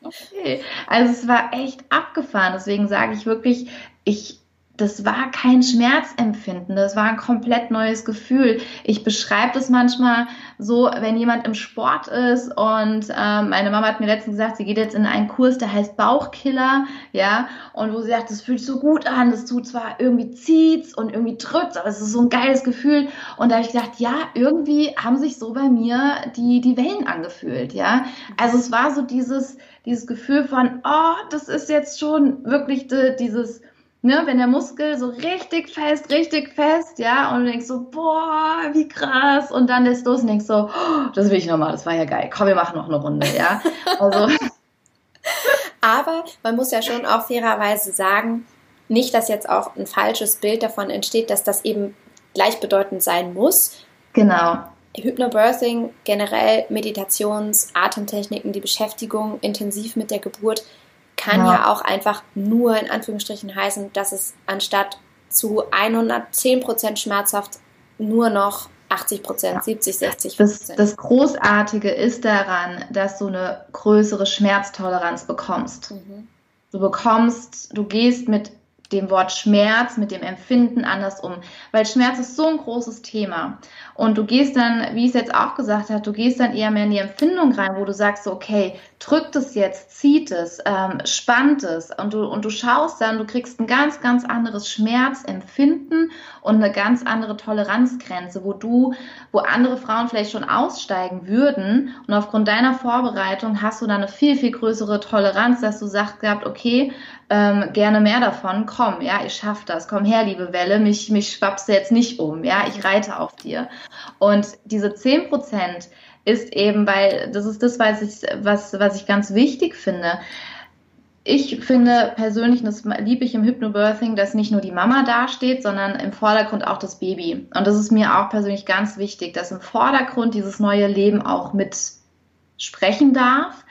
Okay. Also es war echt abgefahren. Deswegen sage ich wirklich, ich das war kein Schmerzempfinden, das war ein komplett neues Gefühl. Ich beschreibe das manchmal so, wenn jemand im Sport ist und ähm, meine Mama hat mir letztens gesagt, sie geht jetzt in einen Kurs, der heißt Bauchkiller, ja, und wo sie sagt, das fühlt sich so gut an, das tut zwar irgendwie zieht's und irgendwie drückt, aber es ist so ein geiles Gefühl. Und da habe ich gedacht, ja, irgendwie haben sich so bei mir die, die Wellen angefühlt, ja. Also es war so dieses, dieses Gefühl von, oh, das ist jetzt schon wirklich de, dieses, ne, wenn der Muskel so richtig fest, richtig fest, ja, und du denkst so, boah, wie krass, und dann lässt los und denkst so, oh, das will ich nochmal, das war ja geil, komm, wir machen noch eine Runde, ja. *laughs* Also. Aber man muss ja schon auch fairerweise sagen, nicht, dass jetzt auch ein falsches Bild davon entsteht, dass das eben gleichbedeutend sein muss. Genau. Hypnobirthing, generell Meditations-, Atemtechniken, die Beschäftigung intensiv mit der Geburt kann ja. ja auch einfach nur in Anführungsstrichen heißen, dass es anstatt zu 110 Prozent schmerzhaft nur noch 80 Prozent, ja. 70, 60 Prozent. Das, das, Großartige ist daran, dass du eine größere Schmerztoleranz bekommst. Mhm. Du bekommst, du gehst mit dem Wort Schmerz, mit dem Empfinden anders um. Weil Schmerz ist so ein großes Thema. Und du gehst dann, wie ich es jetzt auch gesagt habe, du gehst dann eher mehr in die Empfindung rein, wo du sagst, okay, drückt es jetzt, zieht es, ähm, spannt es. Und du, und du schaust dann, du kriegst ein ganz, ganz anderes Schmerzempfinden und eine ganz andere Toleranzgrenze, wo du, wo andere Frauen vielleicht schon aussteigen würden. Und aufgrund deiner Vorbereitung hast du dann eine viel, viel größere Toleranz, dass du sagst gehabt, okay, ähm, gerne mehr davon, komm, ja, ich schaff das, komm her, liebe Welle, mich, mich schwappst du jetzt nicht um, ja, ich reite auf dir. Und diese zehn Prozent ist eben, weil das ist das, was ich, was, was ich ganz wichtig finde. Ich finde persönlich, das liebe ich im Hypnobirthing, dass nicht nur die Mama dasteht, sondern im Vordergrund auch das Baby. Und das ist mir auch persönlich ganz wichtig, dass im Vordergrund dieses neue Leben auch mit sprechen darf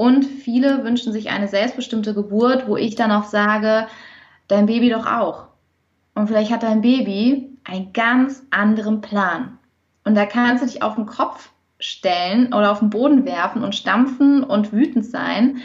und viele wünschen sich eine selbstbestimmte Geburt, wo ich dann auch sage, dein Baby doch auch. Und vielleicht hat dein Baby einen ganz anderen Plan. Und da kannst du dich auf den Kopf stellen oder auf den Boden werfen und stampfen und wütend sein.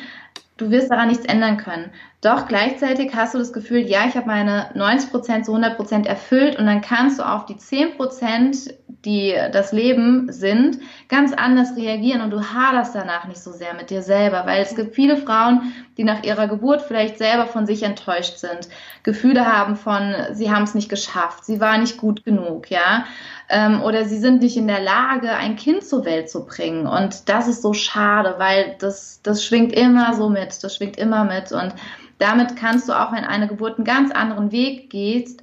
Du wirst daran nichts ändern können. Doch gleichzeitig hast du das Gefühl, ja, ich habe meine 90% zu 100% erfüllt und dann kannst du auf die 10%, die das Leben sind, ganz anders reagieren und du haderst danach nicht so sehr mit dir selber, weil es gibt viele Frauen, die nach ihrer Geburt vielleicht selber von sich enttäuscht sind, Gefühle haben von, sie haben es nicht geschafft, sie war nicht gut genug, ja, ähm, oder sie sind nicht in der Lage, ein Kind zur Welt zu bringen. Und das ist so schade, weil das, das schwingt immer so mit, das schwingt immer mit. Und damit kannst du auch, wenn eine Geburt einen ganz anderen Weg geht,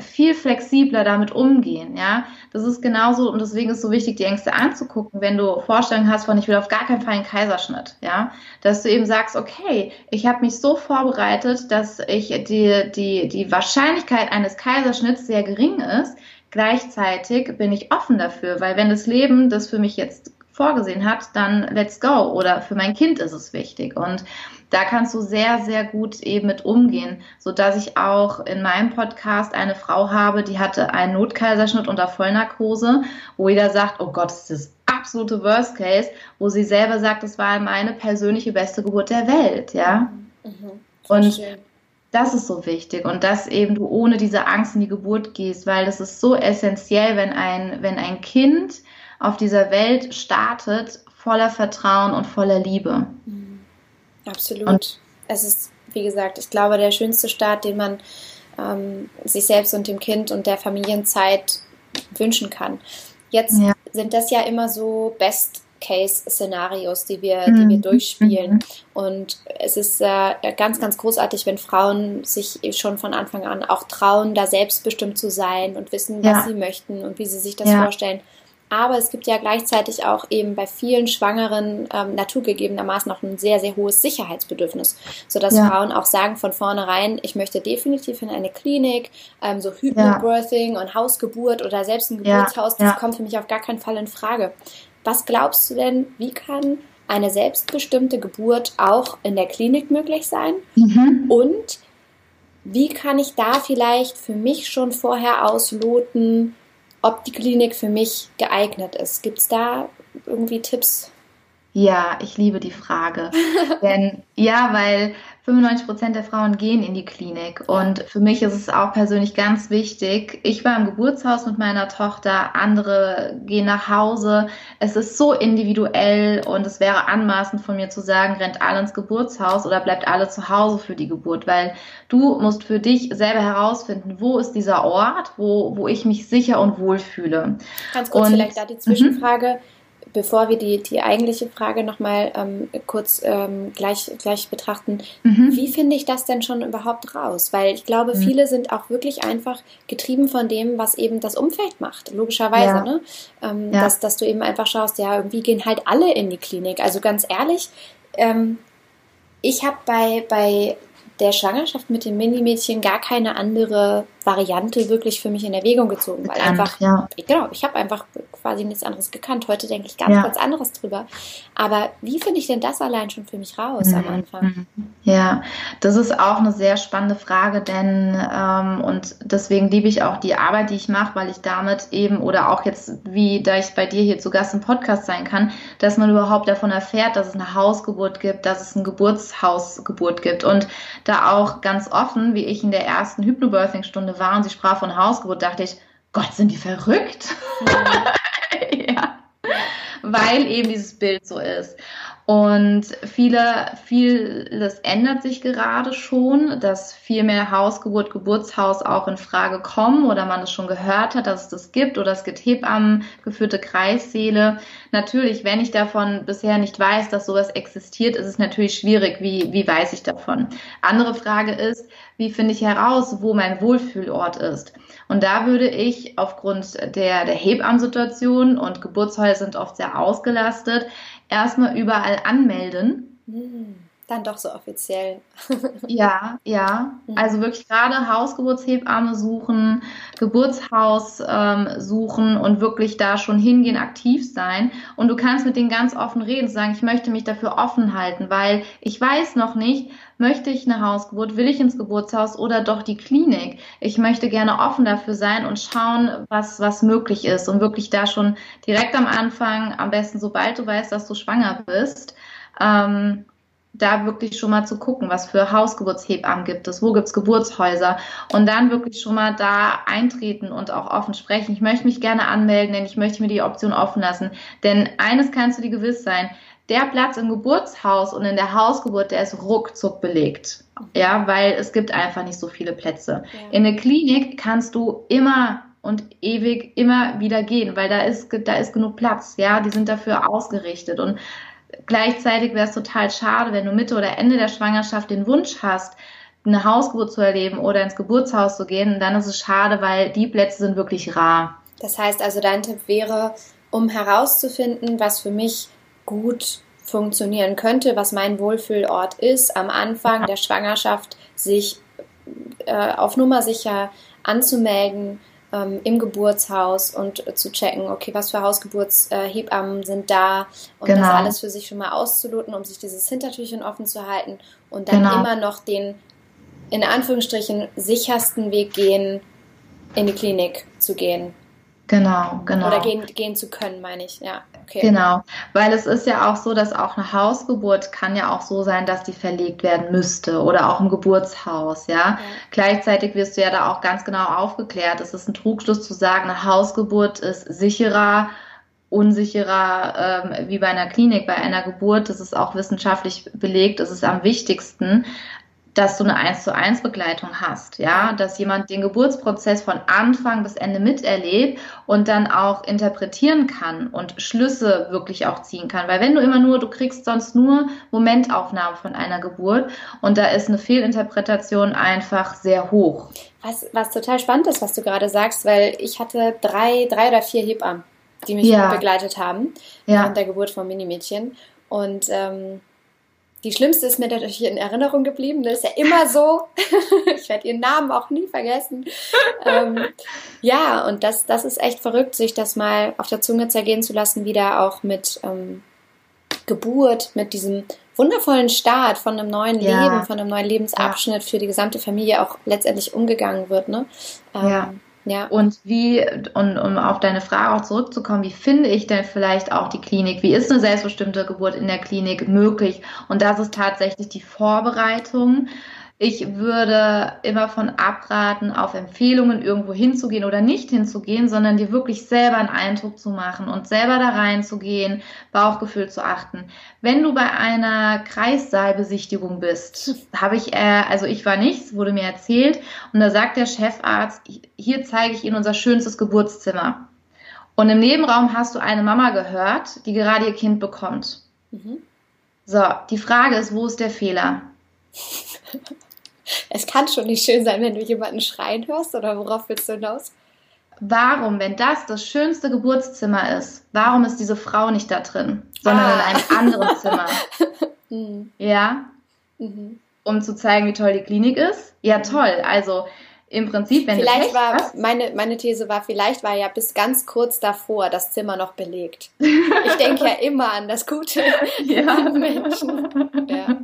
viel flexibler damit umgehen, ja. Das ist genauso und deswegen ist es so wichtig, die Ängste anzugucken, wenn du Vorstellungen hast von, ich will auf gar keinen Fall einen Kaiserschnitt, ja. Dass du eben sagst, okay, ich habe mich so vorbereitet, dass ich die, die, die Wahrscheinlichkeit eines Kaiserschnitts sehr gering ist. Gleichzeitig bin ich offen dafür, weil wenn das Leben das für mich jetzt vorgesehen hat, dann let's go. Oder für mein Kind ist es wichtig. Und da kannst du sehr, sehr gut eben mit umgehen, so dass ich auch in meinem Podcast eine Frau habe, die hatte einen Notkaiserschnitt unter Vollnarkose, wo jeder sagt, oh Gott, das ist das absolute Worst Case, wo sie selber sagt, das war meine persönliche beste Geburt der Welt, ja. Mhm, und das ist so wichtig und dass eben du ohne diese Angst in die Geburt gehst, weil das ist so essentiell, wenn ein, wenn ein Kind auf dieser Welt startet, voller Vertrauen und voller Liebe. Mhm. Absolut. Und es ist, wie gesagt, ich glaube, der schönste Start, den man ähm, sich selbst und dem Kind und der Familienzeit wünschen kann. Jetzt ja. sind das ja immer so Best Case-Szenarios, die wir, die wir mhm. durchspielen. Mhm. Und es ist äh, ganz, ganz großartig, wenn Frauen sich schon von Anfang an auch trauen, da selbstbestimmt zu sein und wissen, was ja. sie möchten und wie sie sich das ja. vorstellen. Aber es gibt ja gleichzeitig auch eben bei vielen Schwangeren ähm, naturgegebenermaßen noch ein sehr, sehr hohes Sicherheitsbedürfnis, sodass ja. Frauen auch sagen von vornherein, ich möchte definitiv in eine Klinik, ähm, so Hypnobirthing ja. und Hausgeburt oder selbst ein Geburtshaus, ja. das kommt für mich auf gar keinen Fall in Frage. Was glaubst du denn, wie kann eine selbstbestimmte Geburt auch in der Klinik möglich sein? Mhm. Und wie kann ich da vielleicht für mich schon vorher ausloten, ob die Klinik für mich geeignet ist. Gibt es da irgendwie Tipps? Ja, ich liebe die Frage. *laughs* Denn ja, weil 95 Prozent der Frauen gehen in die Klinik. Und für mich ist es auch persönlich ganz wichtig. Ich war im Geburtshaus mit meiner Tochter, andere gehen nach Hause. Es ist so individuell und es wäre anmaßend von mir zu sagen, rennt alle ins Geburtshaus oder bleibt alle zu Hause für die Geburt, weil du musst für dich selber herausfinden, wo ist dieser Ort, wo, wo ich mich sicher und wohl fühle. Ganz kurz und, vielleicht da die Zwischenfrage. Mhm bevor wir die, die eigentliche Frage nochmal ähm, kurz ähm, gleich, gleich betrachten, mhm. wie finde ich das denn schon überhaupt raus? Weil ich glaube, mhm. viele sind auch wirklich einfach getrieben von dem, was eben das Umfeld macht, logischerweise. Ja. Ne? Ähm, ja. dass, dass du eben einfach schaust, ja, irgendwie gehen halt alle in die Klinik. Also ganz ehrlich, ähm, ich habe bei, bei der Schwangerschaft mit dem Minimädchen gar keine andere Variante wirklich für mich in Erwägung gezogen, weil Bekannt, einfach, ja. genau, ich habe einfach quasi nichts anderes gekannt. Heute denke ich ganz, ja. ganz anderes drüber. Aber wie finde ich denn das allein schon für mich raus mhm. am Anfang? Ja, das ist auch eine sehr spannende Frage, denn ähm, und deswegen liebe ich auch die Arbeit, die ich mache, weil ich damit eben oder auch jetzt, wie da ich bei dir hier zu Gast im Podcast sein kann, dass man überhaupt davon erfährt, dass es eine Hausgeburt gibt, dass es eine Geburtshausgeburt gibt und da auch ganz offen, wie ich in der ersten Hypnobirthing-Stunde war und sie sprach von Hausgeburt, dachte ich, Gott, sind die verrückt? Mhm. *laughs* ja. Weil eben dieses Bild so ist. Und viele, vieles ändert sich gerade schon, dass viel mehr Hausgeburt, Geburtshaus auch in Frage kommen oder man es schon gehört hat, dass es das gibt oder es gibt Hebammen geführte Kreissäle. Natürlich, wenn ich davon bisher nicht weiß, dass sowas existiert, ist es natürlich schwierig. Wie, wie weiß ich davon? Andere Frage ist, wie finde ich heraus, wo mein Wohlfühlort ist? Und da würde ich aufgrund der, der Hebammensituation und Geburtshäuser sind oft sehr ausgelastet, erstmal überall anmelden. Dann doch so offiziell. *laughs* ja, ja. Mhm. Also wirklich gerade Hausgeburtshebamme suchen, Geburtshaus ähm, suchen und wirklich da schon hingehen, aktiv sein. Und du kannst mit denen ganz offen reden, sagen, ich möchte mich dafür offen halten, weil ich weiß noch nicht, möchte ich eine Hausgeburt, will ich ins Geburtshaus oder doch die Klinik. Ich möchte gerne offen dafür sein und schauen, was, was möglich ist und wirklich da schon direkt am Anfang, am besten sobald du weißt, dass du schwanger bist, ähm, da wirklich schon mal zu gucken, was für Hausgeburtshebammen gibt es, wo gibt es Geburtshäuser und dann wirklich schon mal da eintreten und auch offen sprechen. Ich möchte mich gerne anmelden, denn ich möchte mir die Option offen lassen. Denn eines kannst du dir gewiss sein, der Platz im Geburtshaus und in der Hausgeburt, der ist ruckzuck belegt. Ja, weil es gibt einfach nicht so viele Plätze. Ja. In der Klinik kannst du immer und ewig immer wieder gehen, weil da ist, da ist genug Platz. Ja, die sind dafür ausgerichtet und Gleichzeitig wäre es total schade, wenn du Mitte oder Ende der Schwangerschaft den Wunsch hast, eine Hausgeburt zu erleben oder ins Geburtshaus zu gehen, dann ist es schade, weil die Plätze sind wirklich rar. Das heißt also, dein Tipp wäre, um herauszufinden, was für mich gut funktionieren könnte, was mein Wohlfühlort ist, am Anfang der Schwangerschaft sich äh, auf Nummer sicher anzumelden, ähm, im Geburtshaus und äh, zu checken, okay, was für Hausgeburtshebammen äh, sind da und genau. das alles für sich schon mal auszuloten, um sich dieses Hintertürchen offen zu halten und dann genau. immer noch den in Anführungsstrichen sichersten Weg gehen, in die Klinik zu gehen. Genau, genau. Oder gehen, gehen zu können, meine ich, ja. Okay. Genau, weil es ist ja auch so, dass auch eine Hausgeburt kann ja auch so sein, dass die verlegt werden müsste oder auch im Geburtshaus, ja. ja. Gleichzeitig wirst du ja da auch ganz genau aufgeklärt. Es ist ein Trugschluss zu sagen, eine Hausgeburt ist sicherer, unsicherer ähm, wie bei einer Klinik, bei einer Geburt. Das ist auch wissenschaftlich belegt. Das ist am wichtigsten dass du eine 1 zu 1 Begleitung hast, ja, dass jemand den Geburtsprozess von Anfang bis Ende miterlebt und dann auch interpretieren kann und Schlüsse wirklich auch ziehen kann, weil wenn du immer nur, du kriegst sonst nur Momentaufnahmen von einer Geburt und da ist eine Fehlinterpretation einfach sehr hoch. Was, was total spannend ist, was du gerade sagst, weil ich hatte drei, drei oder vier Hebammen, die mich ja. begleitet haben ja. während der Geburt von Minimädchen und ähm, die schlimmste ist mir natürlich in Erinnerung geblieben. Das ist ja immer so. *laughs* ich werde ihren Namen auch nie vergessen. ähm, ja, und das, das ist echt verrückt, sich das mal auf der Zunge zergehen zu lassen, wieder auch mit ähm, Geburt, mit diesem wundervollen Start von einem neuen ja. Leben, von einem neuen Lebensabschnitt ja. für die gesamte Familie auch letztendlich umgegangen wird. Ne? Ähm, ja. Ja. Und wie, und um auf deine Frage auch zurückzukommen, wie finde ich denn vielleicht auch die Klinik? Wie ist eine selbstbestimmte Geburt in der Klinik möglich? Und das ist tatsächlich die Vorbereitung ich würde immer von abraten, auf Empfehlungen irgendwo hinzugehen oder nicht hinzugehen, sondern dir wirklich selber einen Eindruck zu machen und selber da reinzugehen, Bauchgefühl zu achten. Wenn du bei einer Kreissaalbesichtigung bist, habe ich, äh, also ich war nicht, wurde mir erzählt, und da sagt der Chefarzt, hier zeige ich Ihnen unser schönstes Geburtszimmer. Und im Nebenraum hast du eine Mama gehört, die gerade ihr Kind bekommt. Mhm. So, die Frage ist, wo ist der Fehler? *laughs* Es kann schon nicht schön sein, wenn du jemanden schreien hörst, oder worauf willst du hinaus? Warum, wenn das das schönste Geburtszimmer ist, warum ist diese Frau nicht da drin, sondern ah. in einem anderen Zimmer? *laughs* mhm. Ja? Mhm. Um zu zeigen, wie toll die Klinik ist? Ja, toll. Also im Prinzip, wenn vielleicht war hast, meine meine These war, vielleicht war ja bis ganz kurz davor das Zimmer noch belegt. *laughs* Ich denke ja immer an das Gute ja. *laughs* Menschen. Ja.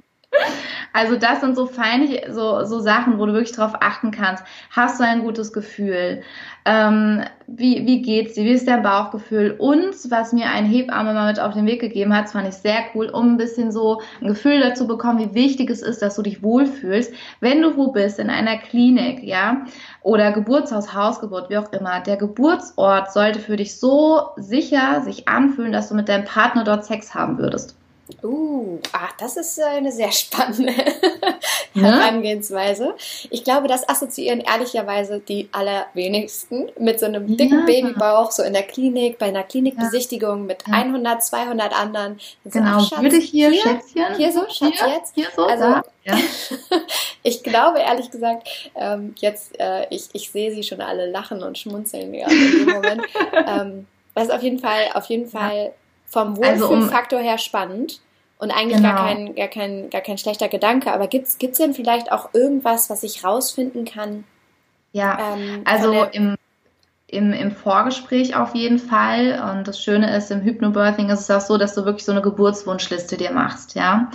Also das sind so feine, so, so Sachen, wo du wirklich drauf achten kannst. Hast du ein gutes Gefühl? Ähm, wie, wie geht's dir? Wie ist dein Bauchgefühl? Und was mir ein Hebamme mal mit auf den Weg gegeben hat, das fand ich sehr cool, um ein bisschen so ein Gefühl dazu bekommen, wie wichtig es ist, dass du dich wohlfühlst. Wenn du wo bist, in einer Klinik, ja, oder Geburtshaus, Hausgeburt, wie auch immer, der Geburtsort sollte für dich so sicher sich anfühlen, dass du mit deinem Partner dort Sex haben würdest. Uh, ach, das ist eine sehr *laughs* spannende Herangehensweise. Ich glaube, das assoziieren ehrlicherweise die allerwenigsten mit so einem dicken ja. Babybauch, so in der Klinik, bei einer Klinikbesichtigung ja. mit ja. 100, 200 anderen. So, genau, ach, würde ich hier, hier, Schätzchen? Hier so, Schatz hier, jetzt? Hier so, also, ja. *laughs* ich glaube, ehrlich gesagt, ähm, jetzt, äh, ich, ich sehe sie schon alle lachen und schmunzeln gerade in dem Moment. *laughs* ähm, was auf jeden Fall, auf jeden Fall vom Wohlfühlfaktor also um, her spannend. und eigentlich genau. gar, kein, gar, kein, gar kein schlechter Gedanke. Aber gibt es denn vielleicht auch irgendwas, was ich rausfinden kann? Ja, ähm, also im im, im Vorgespräch auf jeden Fall. Und das Schöne ist, im Hypnobirthing ist es auch so, dass du wirklich so eine Geburtswunschliste dir machst, ja.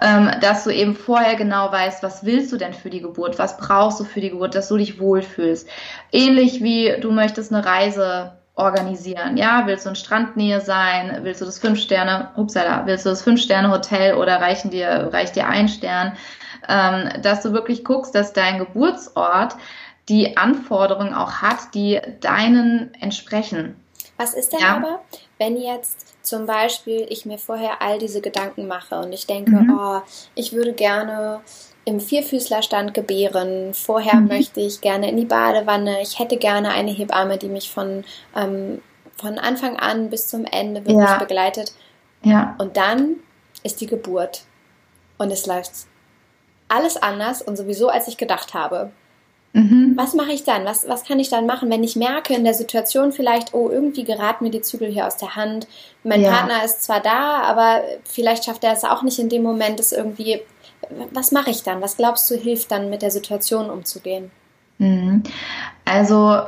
Ähm, dass du eben vorher genau weißt, was willst du denn für die Geburt, was brauchst du für die Geburt, dass du dich wohlfühlst. Ähnlich wie du möchtest eine Reise organisieren, ja, willst du in Strandnähe sein, willst du das fünf Sterne, upsala, willst du das fünf Sterne Hotel oder reichen dir, reicht dir ein Stern, ähm, dass du wirklich guckst, dass dein Geburtsort die Anforderungen auch hat, die deinen entsprechen. Was ist denn ja. aber, wenn jetzt zum Beispiel ich mir vorher all diese Gedanken mache und ich denke, mhm. oh, ich würde gerne im Vierfüßlerstand gebären, vorher mhm. möchte ich gerne in die Badewanne, ich hätte gerne eine Hebamme, die mich von, ähm, von Anfang an bis zum Ende wirklich ja. begleitet. Ja. Und dann ist die Geburt und es läuft alles anders und sowieso als ich gedacht habe. Mhm. Was mache ich dann? Was, was kann ich dann machen, wenn ich merke in der Situation vielleicht, oh, irgendwie geraten mir die Zügel hier aus der Hand. Mein ja. Partner ist zwar da, aber vielleicht schafft er es auch nicht in dem Moment, das irgendwie. Was mache ich dann? Was glaubst du, hilft dann, mit der Situation umzugehen? Mhm. Also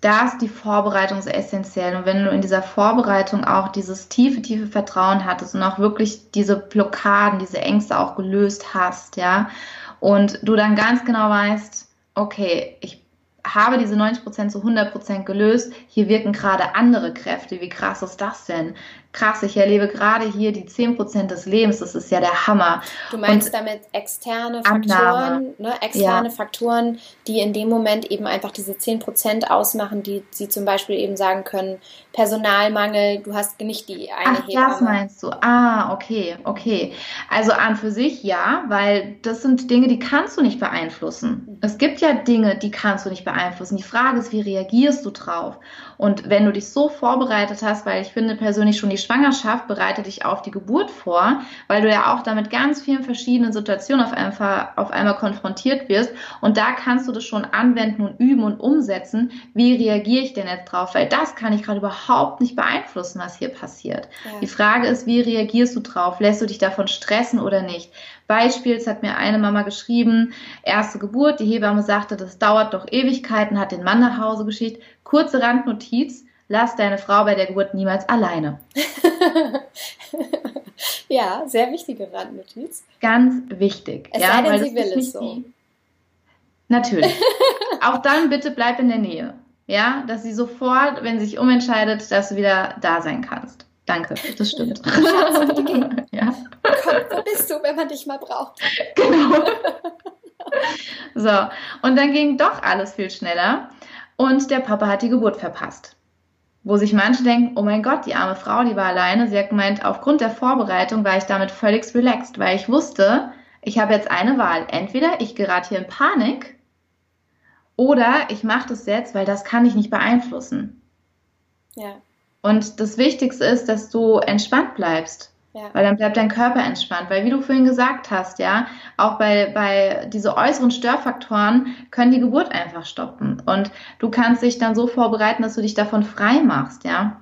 da ist die Vorbereitung so essentiell. Und wenn du in dieser Vorbereitung auch dieses tiefe, tiefe Vertrauen hattest und auch wirklich diese Blockaden, diese Ängste auch gelöst hast, ja, und du dann ganz genau weißt, okay, ich habe diese 90% zu 100% gelöst, hier wirken gerade andere Kräfte. Wie krass ist das denn? Krass, ich erlebe gerade hier die 10% des Lebens, das ist ja der Hammer. Du meinst und damit externe Faktoren, ne, externe ja. Faktoren, die in dem Moment eben einfach diese 10% ausmachen, die sie zum Beispiel eben sagen können, Personalmangel, du hast nicht die eine Ach, Hebamme. das meinst du. Ah, okay, okay. Also an für sich ja, weil das sind Dinge, die kannst du nicht beeinflussen. Es gibt ja Dinge, die kannst du nicht beeinflussen. Die Frage ist, wie reagierst du drauf? Und wenn du dich so vorbereitet hast, weil ich finde persönlich schon die Schwangerschaft bereitet dich auf die Geburt vor, weil du ja auch damit ganz vielen verschiedenen Situationen auf einmal, auf einmal konfrontiert wirst. Und da kannst du das schon anwenden und üben und umsetzen. Wie reagiere ich denn jetzt drauf? Weil das kann ich gerade überhaupt nicht beeinflussen, was hier passiert. Ja. Die Frage ist, wie reagierst du drauf? Lässt du dich davon stressen oder nicht? Beispiel, es hat mir eine Mama geschrieben, erste Geburt, die Hebamme sagte, das dauert doch Ewigkeiten, hat den Mann nach Hause geschickt. Kurze Randnotiz, lass deine Frau bei der Geburt niemals alleine. *laughs* ja, sehr wichtige Randnotiz. Ganz wichtig. Es ja, sei denn, sie will es so. Die... Natürlich. *laughs* Auch dann bitte bleib in der Nähe. Ja, dass sie sofort, wenn sie sich umentscheidet, dass du wieder da sein kannst. Danke, das stimmt. *laughs* Schatz, ja. Komm, wo bist du, wenn man dich mal braucht? Genau. So, und dann ging doch alles viel schneller und der Papa hat die Geburt verpasst. Wo sich manche denken, oh mein Gott, die arme Frau, die war alleine. Sie hat gemeint, aufgrund der Vorbereitung war ich damit völlig relaxed, weil ich wusste, ich habe jetzt eine Wahl. Entweder ich gerate hier in Panik oder ich mache das jetzt, weil das kann ich nicht beeinflussen. Ja. Und das Wichtigste ist, dass du entspannt bleibst. Ja. Weil dann bleibt dein Körper entspannt. Weil wie du vorhin gesagt hast, ja, auch bei, bei diese äußeren Störfaktoren können die Geburt einfach stoppen. Und du kannst dich dann so vorbereiten, dass du dich davon frei machst, ja.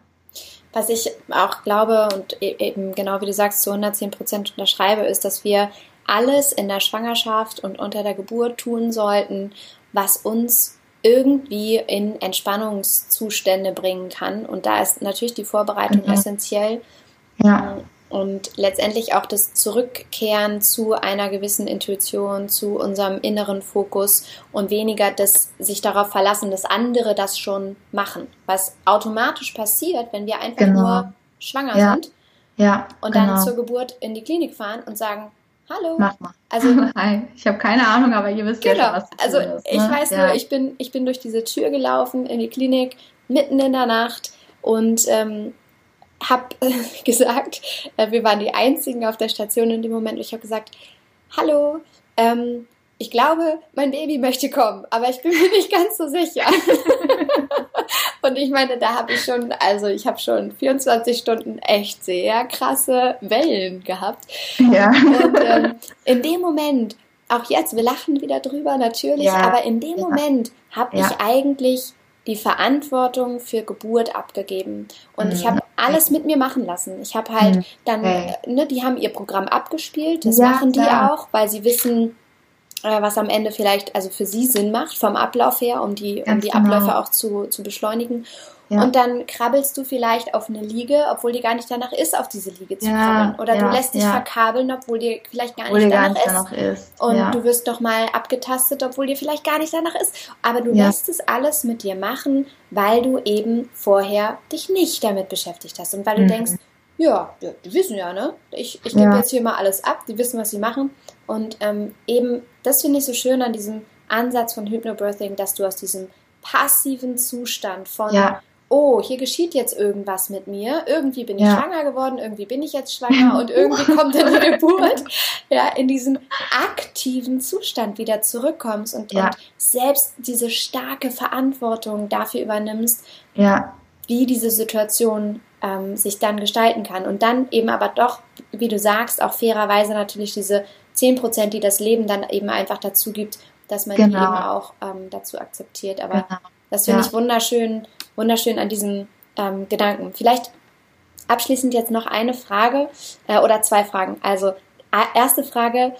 Was ich auch glaube und e-, eben genau wie du sagst, zu 110 Prozent unterschreibe, ist, dass wir alles in der Schwangerschaft und unter der Geburt tun sollten, was uns irgendwie in Entspannungszustände bringen kann. Und da ist natürlich die Vorbereitung mhm. essentiell. Ja. Und letztendlich auch das Zurückkehren zu einer gewissen Intuition, zu unserem inneren Fokus und weniger das sich darauf verlassen, dass andere das schon machen. Was automatisch passiert, wenn wir einfach genau. nur schwanger ja. sind ja, und genau. dann zur Geburt in die Klinik fahren und sagen, Hallo. Mach mal. Also, *laughs* Hi. Ich habe keine Ahnung, aber ihr wisst genau. ja schon, was Also ist, ne? ich weiß ja. nur, ich bin, ich bin durch diese Tür gelaufen in die Klinik, mitten in der Nacht und ähm, habe äh, *laughs* gesagt, äh, wir waren die Einzigen auf der Station in dem Moment. Ich habe gesagt, hallo, ähm, ich glaube, mein Baby möchte kommen, aber ich bin mir nicht ganz so sicher. *laughs* und ich meine, da habe ich schon, also ich habe schon 24 Stunden echt sehr krasse Wellen gehabt. Ja. Und ähm, in dem Moment, auch jetzt, wir lachen wieder drüber natürlich, ja. aber in dem ja. Moment habe ich eigentlich die Verantwortung für Geburt abgegeben. Und mhm. ich habe alles mit mir machen lassen. Ich habe halt mhm. dann, okay. ne, die haben ihr Programm abgespielt, das ja, machen die klar. auch, weil sie wissen, äh, was am Ende vielleicht also für sie Sinn macht vom Ablauf her, um die, um die genau. Abläufe auch zu, zu beschleunigen. Ja. Und dann krabbelst du vielleicht auf eine Liege, obwohl dir gar nicht danach ist, auf diese Liege zu ja, krabbeln. Oder ja, du lässt dich verkabeln, obwohl dir vielleicht gar nicht, danach, gar nicht ist. danach, ist. Und du wirst doch mal abgetastet, obwohl dir vielleicht gar nicht danach ist. Aber du lässt es alles mit dir machen, weil du eben vorher dich nicht damit beschäftigt hast. Und weil du mhm. denkst, ja, die wissen ja, ne? Ich, ich gebe jetzt hier mal alles ab, die wissen, was sie machen. Und ähm, eben, das finde ich so schön an diesem Ansatz von Hypnobirthing, dass du aus diesem passiven Zustand von ja oh, hier geschieht jetzt irgendwas mit mir, irgendwie bin ich ja. schwanger geworden, irgendwie bin ich jetzt schwanger und *laughs* irgendwie kommt dann die Geburt, ja, in diesen aktiven Zustand wieder zurückkommst und, ja. und selbst diese starke Verantwortung dafür übernimmst, wie diese Situation ähm, sich dann gestalten kann. Und dann eben aber doch, wie du sagst, auch fairerweise natürlich diese 10 Prozent, die das Leben dann eben einfach dazu gibt, dass man genau. die eben auch ähm, dazu akzeptiert. Aber genau. das finde ich wunderschön, wunderschön an diesem ähm, Gedanken. Vielleicht abschließend jetzt noch eine Frage äh, oder zwei Fragen. Also erste Frage,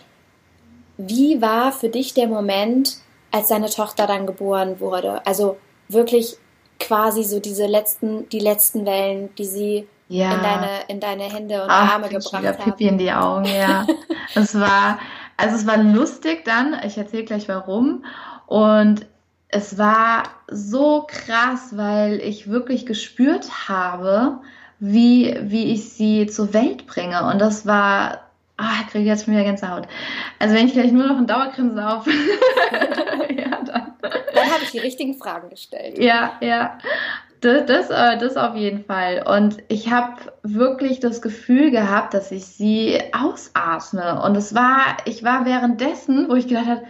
wie war für dich der Moment, als deine Tochter dann geboren wurde? Also wirklich quasi so diese letzten, die letzten Wellen, die sie ja. in, deine, in deine Hände und Ach, Arme gebracht haben. Pipi in die Augen, ja. *laughs* es war, also es war lustig dann, ich erzähle gleich warum. Und es war so krass, weil ich wirklich gespürt habe, wie, wie ich sie zur Welt bringe. Und das war, ah, ich kriege jetzt schon wieder Gänsehaut. Also wenn ich gleich nur noch ein Dauergrinsen auf. *laughs* ja, dann. Dann habe ich die richtigen Fragen gestellt. Ja, ja. Das, das, äh, das auf jeden Fall. Und ich habe wirklich das Gefühl gehabt, dass ich sie ausatme. Und es war, ich war währenddessen, wo ich gedacht habe,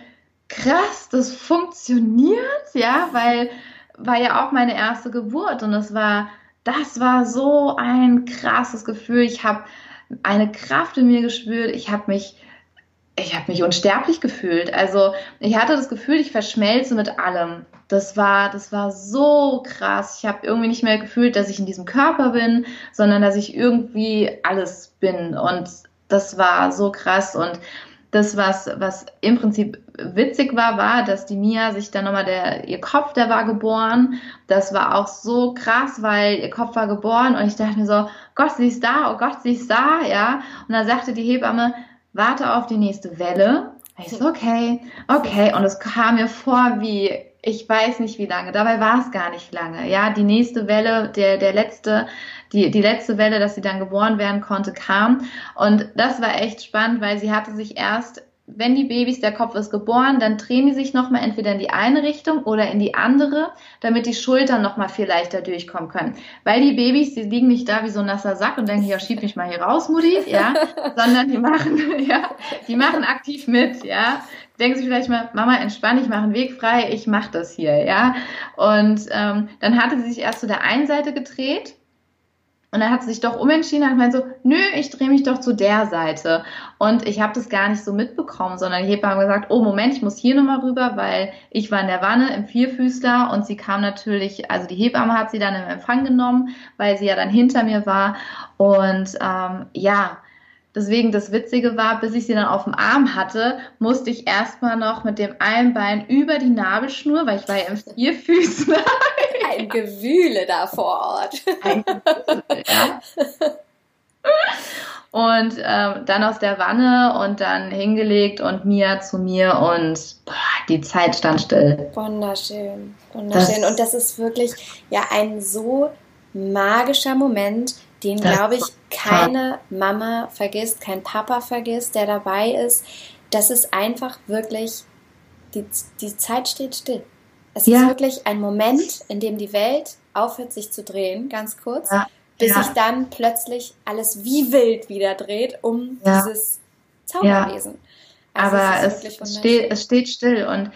krass, das funktioniert, ja, weil war ja auch meine erste Geburt und es war, das war so ein krasses Gefühl. Ich habe eine Kraft in mir gespürt. Ich habe mich, ich habe mich unsterblich gefühlt. Also ich hatte das Gefühl, ich verschmelze mit allem. Das war, das war so krass. Ich habe irgendwie nicht mehr gefühlt, dass ich in diesem Körper bin, sondern dass ich irgendwie alles bin. Und das war so krass. Und das, was, was im Prinzip witzig war, war, dass die Mia sich dann nochmal der, ihr Kopf, der war geboren. Das war auch so krass, weil ihr Kopf war geboren und ich dachte mir so, Gott, sie ist da, oh Gott, sie ist da, ja. Und dann sagte die Hebamme, warte auf die nächste Welle. Ich so, okay, okay. Und es kam mir vor wie, ich weiß nicht wie lange. Dabei war es gar nicht lange. Ja, die nächste Welle, der, der letzte, die, die letzte Welle, dass sie dann geboren werden konnte, kam. Und das war echt spannend, weil sie hatte sich erst wenn die Babys, der Kopf ist geboren, dann drehen die sich nochmal entweder in die eine Richtung oder in die andere, damit die Schultern nochmal viel leichter durchkommen können. Weil die Babys, die liegen nicht da wie so ein nasser Sack und denken, ja, schieb mich mal hier raus, Mutti, ja, *laughs* sondern die machen, *laughs* ja, die machen aktiv mit, ja. Denken sich vielleicht mal, Mama, entspann, ich mache einen Weg frei, ich mache das hier, ja. Und ähm, dann hatte sie sich erst zu der einen Seite gedreht und dann hat sie sich doch umentschieden und hat gemeint so, nö, ich drehe mich doch zu der Seite. Und ich habe das gar nicht so mitbekommen, sondern die Hebamme gesagt, oh Moment, ich muss hier nochmal rüber, weil ich war in der Wanne im Vierfüßler und sie kam natürlich, also die Hebamme hat sie dann im Empfang genommen, weil sie ja dann hinter mir war. Und ähm, ja, Deswegen das Witzige war, bis ich sie dann auf dem Arm hatte, musste ich erstmal noch mit dem einen Bein über die Nabelschnur, weil ich war ja im Vierfüßler. *laughs* Ein Gewühle da vor Ort. Ein Gewühle, ja. Und ähm, dann aus der Wanne und dann hingelegt und Mia zu mir und boah, die Zeit stand still. Wunderschön, wunderschön. Das, und das ist wirklich ja ein so magischer Moment, den, glaube ich, keine Mama vergisst, kein Papa vergisst, der dabei ist. Das ist einfach wirklich, die, die Zeit steht still. Es ja. ist wirklich ein Moment, in dem die Welt aufhört, sich zu drehen, ganz kurz, ja. bis ja. sich dann plötzlich alles wie wild wieder dreht um dieses Zauberwesen. Also Aber es, es steht, es steht still und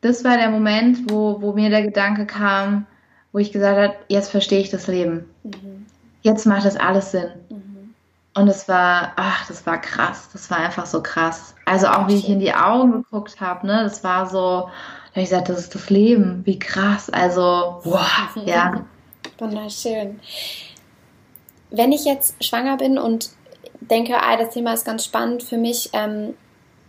das war der Moment, wo, wo mir der Gedanke kam, wo ich gesagt habe, jetzt verstehe ich das Leben. Mhm jetzt macht das alles Sinn. Mhm. Und es war, ach, das war krass. Das war einfach so krass. Also auch wie ich in die Augen geguckt habe, ne, das war so, da habe ich gesagt, das ist das Leben, wie krass. Also, wow, ja. *laughs* Wunderschön. wenn ich jetzt schwanger bin und denke, ah, das Thema ist ganz spannend für mich, ähm,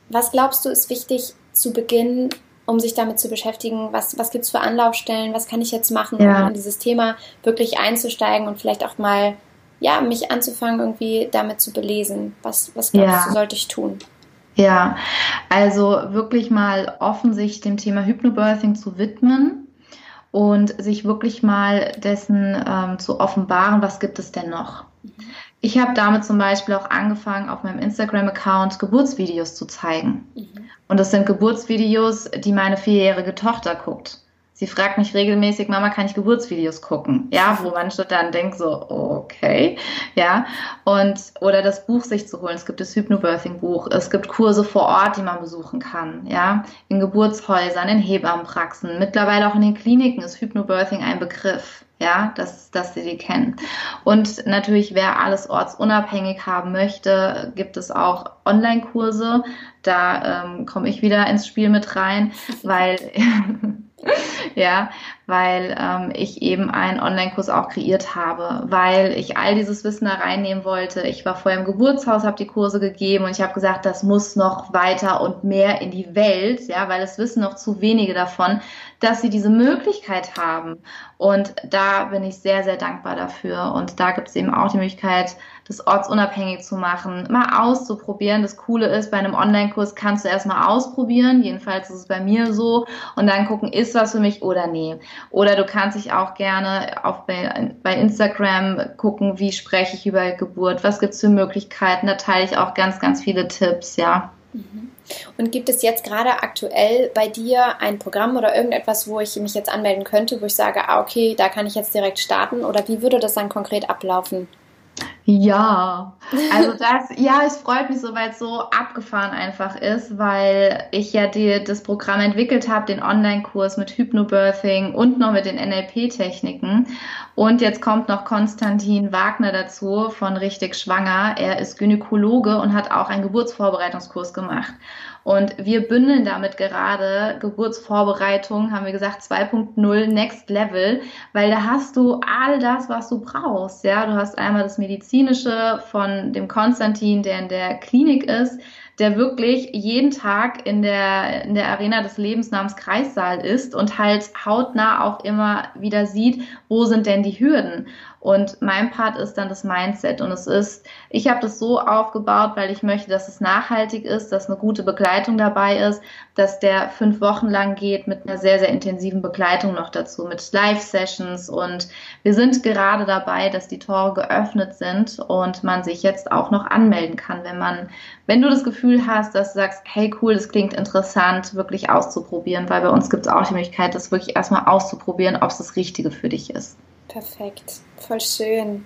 was glaubst du ist wichtig zu Beginn, um sich damit zu beschäftigen? Was, was gibt es für Anlaufstellen? Was kann ich jetzt machen, ja. um in dieses Thema wirklich einzusteigen und vielleicht auch mal ja, mich anzufangen, irgendwie damit zu belesen? Was, was glaubst ja. du, sollte ich tun? Ja, also wirklich mal offen sich dem Thema Hypnobirthing zu widmen und sich wirklich mal dessen ähm, zu offenbaren, was gibt es denn noch. Mhm. Ich habe damit zum Beispiel auch angefangen, auf meinem Instagram-Account Geburtsvideos zu zeigen. Mhm. Und das sind Geburtsvideos, die meine vierjährige Tochter guckt. Sie fragt mich regelmäßig, Mama, kann ich Geburtsvideos gucken? Ja, wo manche dann denken so, okay, ja. Und, oder das Buch sich zu holen. Es gibt das Hypnobirthing-Buch. Es gibt Kurse vor Ort, die man besuchen kann, ja. In Geburtshäusern, in Hebammenpraxen. Mittlerweile auch in den Kliniken ist Hypnobirthing ein Begriff ja, dass, dass sie die kennen. Und natürlich, wer alles ortsunabhängig haben möchte, gibt es auch Online-Kurse. Da ähm, komme ich wieder ins Spiel mit rein, *laughs* weil *laughs* ja, weil ähm, ich eben einen Online-Kurs auch kreiert habe, weil ich all dieses Wissen da reinnehmen wollte. Ich war vorher im Geburtshaus, habe die Kurse gegeben und ich habe gesagt, das muss noch weiter und mehr in die Welt, ja, weil es wissen noch zu wenige davon, dass sie diese Möglichkeit haben. Und da bin ich sehr, sehr dankbar dafür. Und da gibt es eben auch die Möglichkeit, das ortsunabhängig zu machen, mal auszuprobieren. Das Coole ist, bei einem Online-Kurs kannst du erstmal ausprobieren, jedenfalls ist es bei mir so, und dann gucken, ist was für mich oder nee. Oder du kannst dich auch gerne auf bei, bei Instagram gucken, wie spreche ich über Geburt, was gibt es für Möglichkeiten. Da teile ich auch ganz, ganz viele Tipps, ja. Mhm. Und gibt es jetzt gerade aktuell bei dir ein Programm oder irgendetwas, wo ich mich jetzt anmelden könnte, wo ich sage, ah, okay, da kann ich jetzt direkt starten? Oder wie würde das dann konkret ablaufen? Ja, also *laughs* das, ja, es freut mich so, weil es so abgefahren einfach ist, weil ich ja die, das Programm entwickelt habe, den Online-Kurs mit Hypnobirthing und noch mit den NLP-Techniken. Und jetzt kommt noch Konstantin Wagner dazu von Richtig Schwanger. Er ist Gynäkologe und hat auch einen Geburtsvorbereitungskurs gemacht. Und wir bündeln damit gerade Geburtsvorbereitung, haben wir gesagt, 2.0 Next Level, weil da hast du all das, was du brauchst. Ja, du hast einmal das medizinische von dem Konstantin, der in der Klinik ist, der wirklich jeden Tag in der, in der Arena des Lebens namens Kreissaal ist und halt hautnah auch immer wieder sieht, wo sind denn die Hürden. Und mein Part ist dann das Mindset. Und es ist, ich habe das so aufgebaut, weil ich möchte, dass es nachhaltig ist, dass eine gute Begleitung dabei ist, dass der fünf Wochen lang geht mit einer sehr, sehr intensiven Begleitung noch dazu, mit Live-Sessions. Und wir sind gerade dabei, dass die Tore geöffnet sind und man sich jetzt auch noch anmelden kann, wenn man, wenn du das Gefühl hast, dass du sagst, hey cool, das klingt interessant, wirklich auszuprobieren, weil bei uns gibt es auch die Möglichkeit, das wirklich erstmal auszuprobieren, ob es das Richtige für dich ist. Perfekt, voll schön.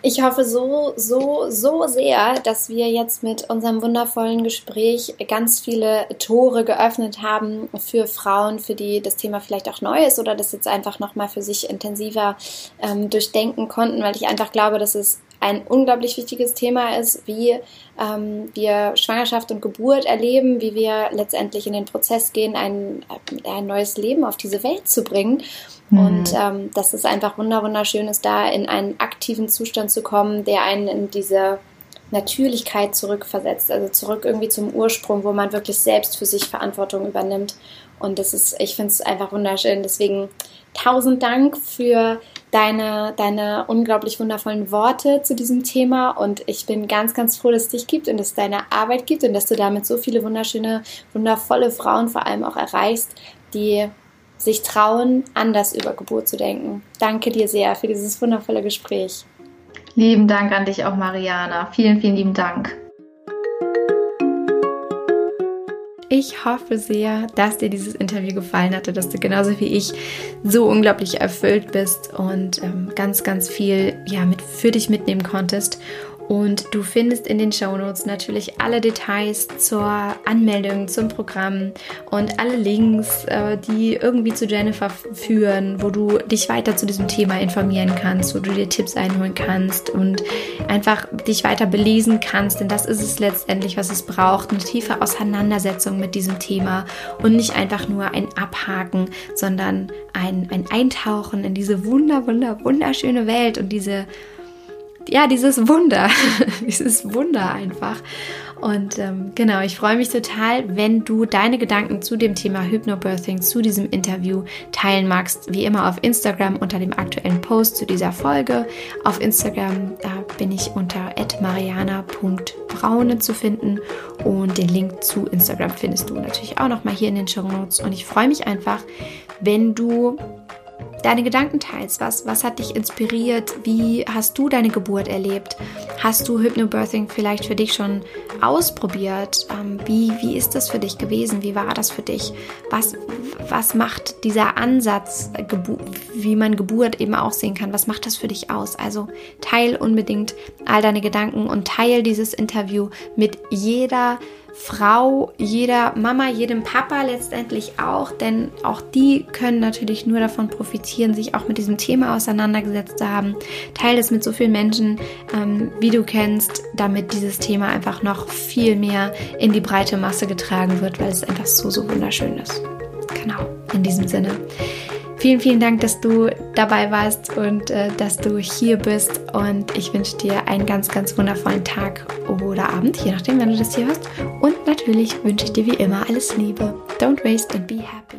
Ich hoffe so, so, so sehr, dass wir jetzt mit unserem wundervollen Gespräch ganz viele Tore geöffnet haben für Frauen, für die das Thema vielleicht auch neu ist oder das jetzt einfach nochmal für sich intensiver ähm, durchdenken konnten, weil ich einfach glaube, dass es ein unglaublich wichtiges Thema ist, wie ähm, wir Schwangerschaft und Geburt erleben, wie wir letztendlich in den Prozess gehen, ein, ein neues Leben auf diese Welt zu bringen. Mhm. Und ähm, dass es einfach wunderschön ist, da in einen aktiven Zustand zu kommen, der einen in diese Natürlichkeit zurückversetzt, also zurück irgendwie zum Ursprung, wo man wirklich selbst für sich Verantwortung übernimmt. Und das ist, ich finde es einfach wunderschön. Deswegen tausend Dank für deine, deine unglaublich wundervollen Worte zu diesem Thema. Und ich bin ganz, ganz froh, dass es dich gibt und dass es deine Arbeit gibt und dass du damit so viele wunderschöne, wundervolle Frauen vor allem auch erreichst, die sich trauen, anders über Geburt zu denken. Danke dir sehr für dieses wundervolle Gespräch. Lieben Dank an dich auch, Mariana. Vielen, vielen lieben Dank. Ich hoffe sehr, dass dir dieses Interview gefallen hatte, dass du genauso wie ich so unglaublich erfüllt bist und ähm, ganz, ganz viel ja, mit, für dich mitnehmen konntest. Und du findest in den Show Notes natürlich alle Details zur Anmeldung zum Programm und alle Links, äh, die irgendwie zu Jennifer führen, wo du dich weiter zu diesem Thema informieren kannst, wo du dir Tipps einholen kannst und einfach dich weiter belesen kannst. Denn das ist es letztendlich, was es braucht. Eine tiefe Auseinandersetzung mit diesem Thema und nicht einfach nur ein Abhaken, sondern ein, ein Eintauchen in diese wunder, wunder, wunderschöne Welt und diese ja, dieses Wunder, *laughs* dieses Wunder einfach. Und ähm, genau, ich freue mich total, wenn du deine Gedanken zu dem Thema Hypnobirthing, zu diesem Interview teilen magst. Wie immer auf Instagram unter dem aktuellen Post zu dieser Folge. Auf Instagram bin ich unter mariana.braune zu finden und den Link zu Instagram findest du natürlich auch nochmal hier in den Show Notes. Und ich freue mich einfach, wenn du deine Gedanken teilst. Was, was hat dich inspiriert? Wie hast du deine Geburt erlebt? Hast du Hypnobirthing vielleicht für dich schon ausprobiert? Ähm, wie, wie ist das für dich gewesen? Wie war das für dich? Was, was macht dieser Ansatz, wie man Geburt eben auch sehen kann? Was macht das für dich aus? Also teil unbedingt all deine Gedanken und teil dieses Interview mit jeder Frau, jeder Mama, jedem Papa letztendlich auch, denn auch die können natürlich nur davon profitieren, sich auch mit diesem Thema auseinandergesetzt zu haben. Teile es mit so vielen Menschen, ähm, wie du kennst, damit dieses Thema einfach noch viel mehr in die breite Masse getragen wird, weil es einfach so, so wunderschön ist. Genau, in diesem Sinne. Vielen, vielen Dank, dass du dabei warst und äh, dass du hier bist. Und ich wünsche dir einen ganz, ganz wundervollen Tag oder Abend, je nachdem, wann du das hier hörst. Und natürlich wünsche ich dir wie immer alles Liebe. Don't waste and be happy.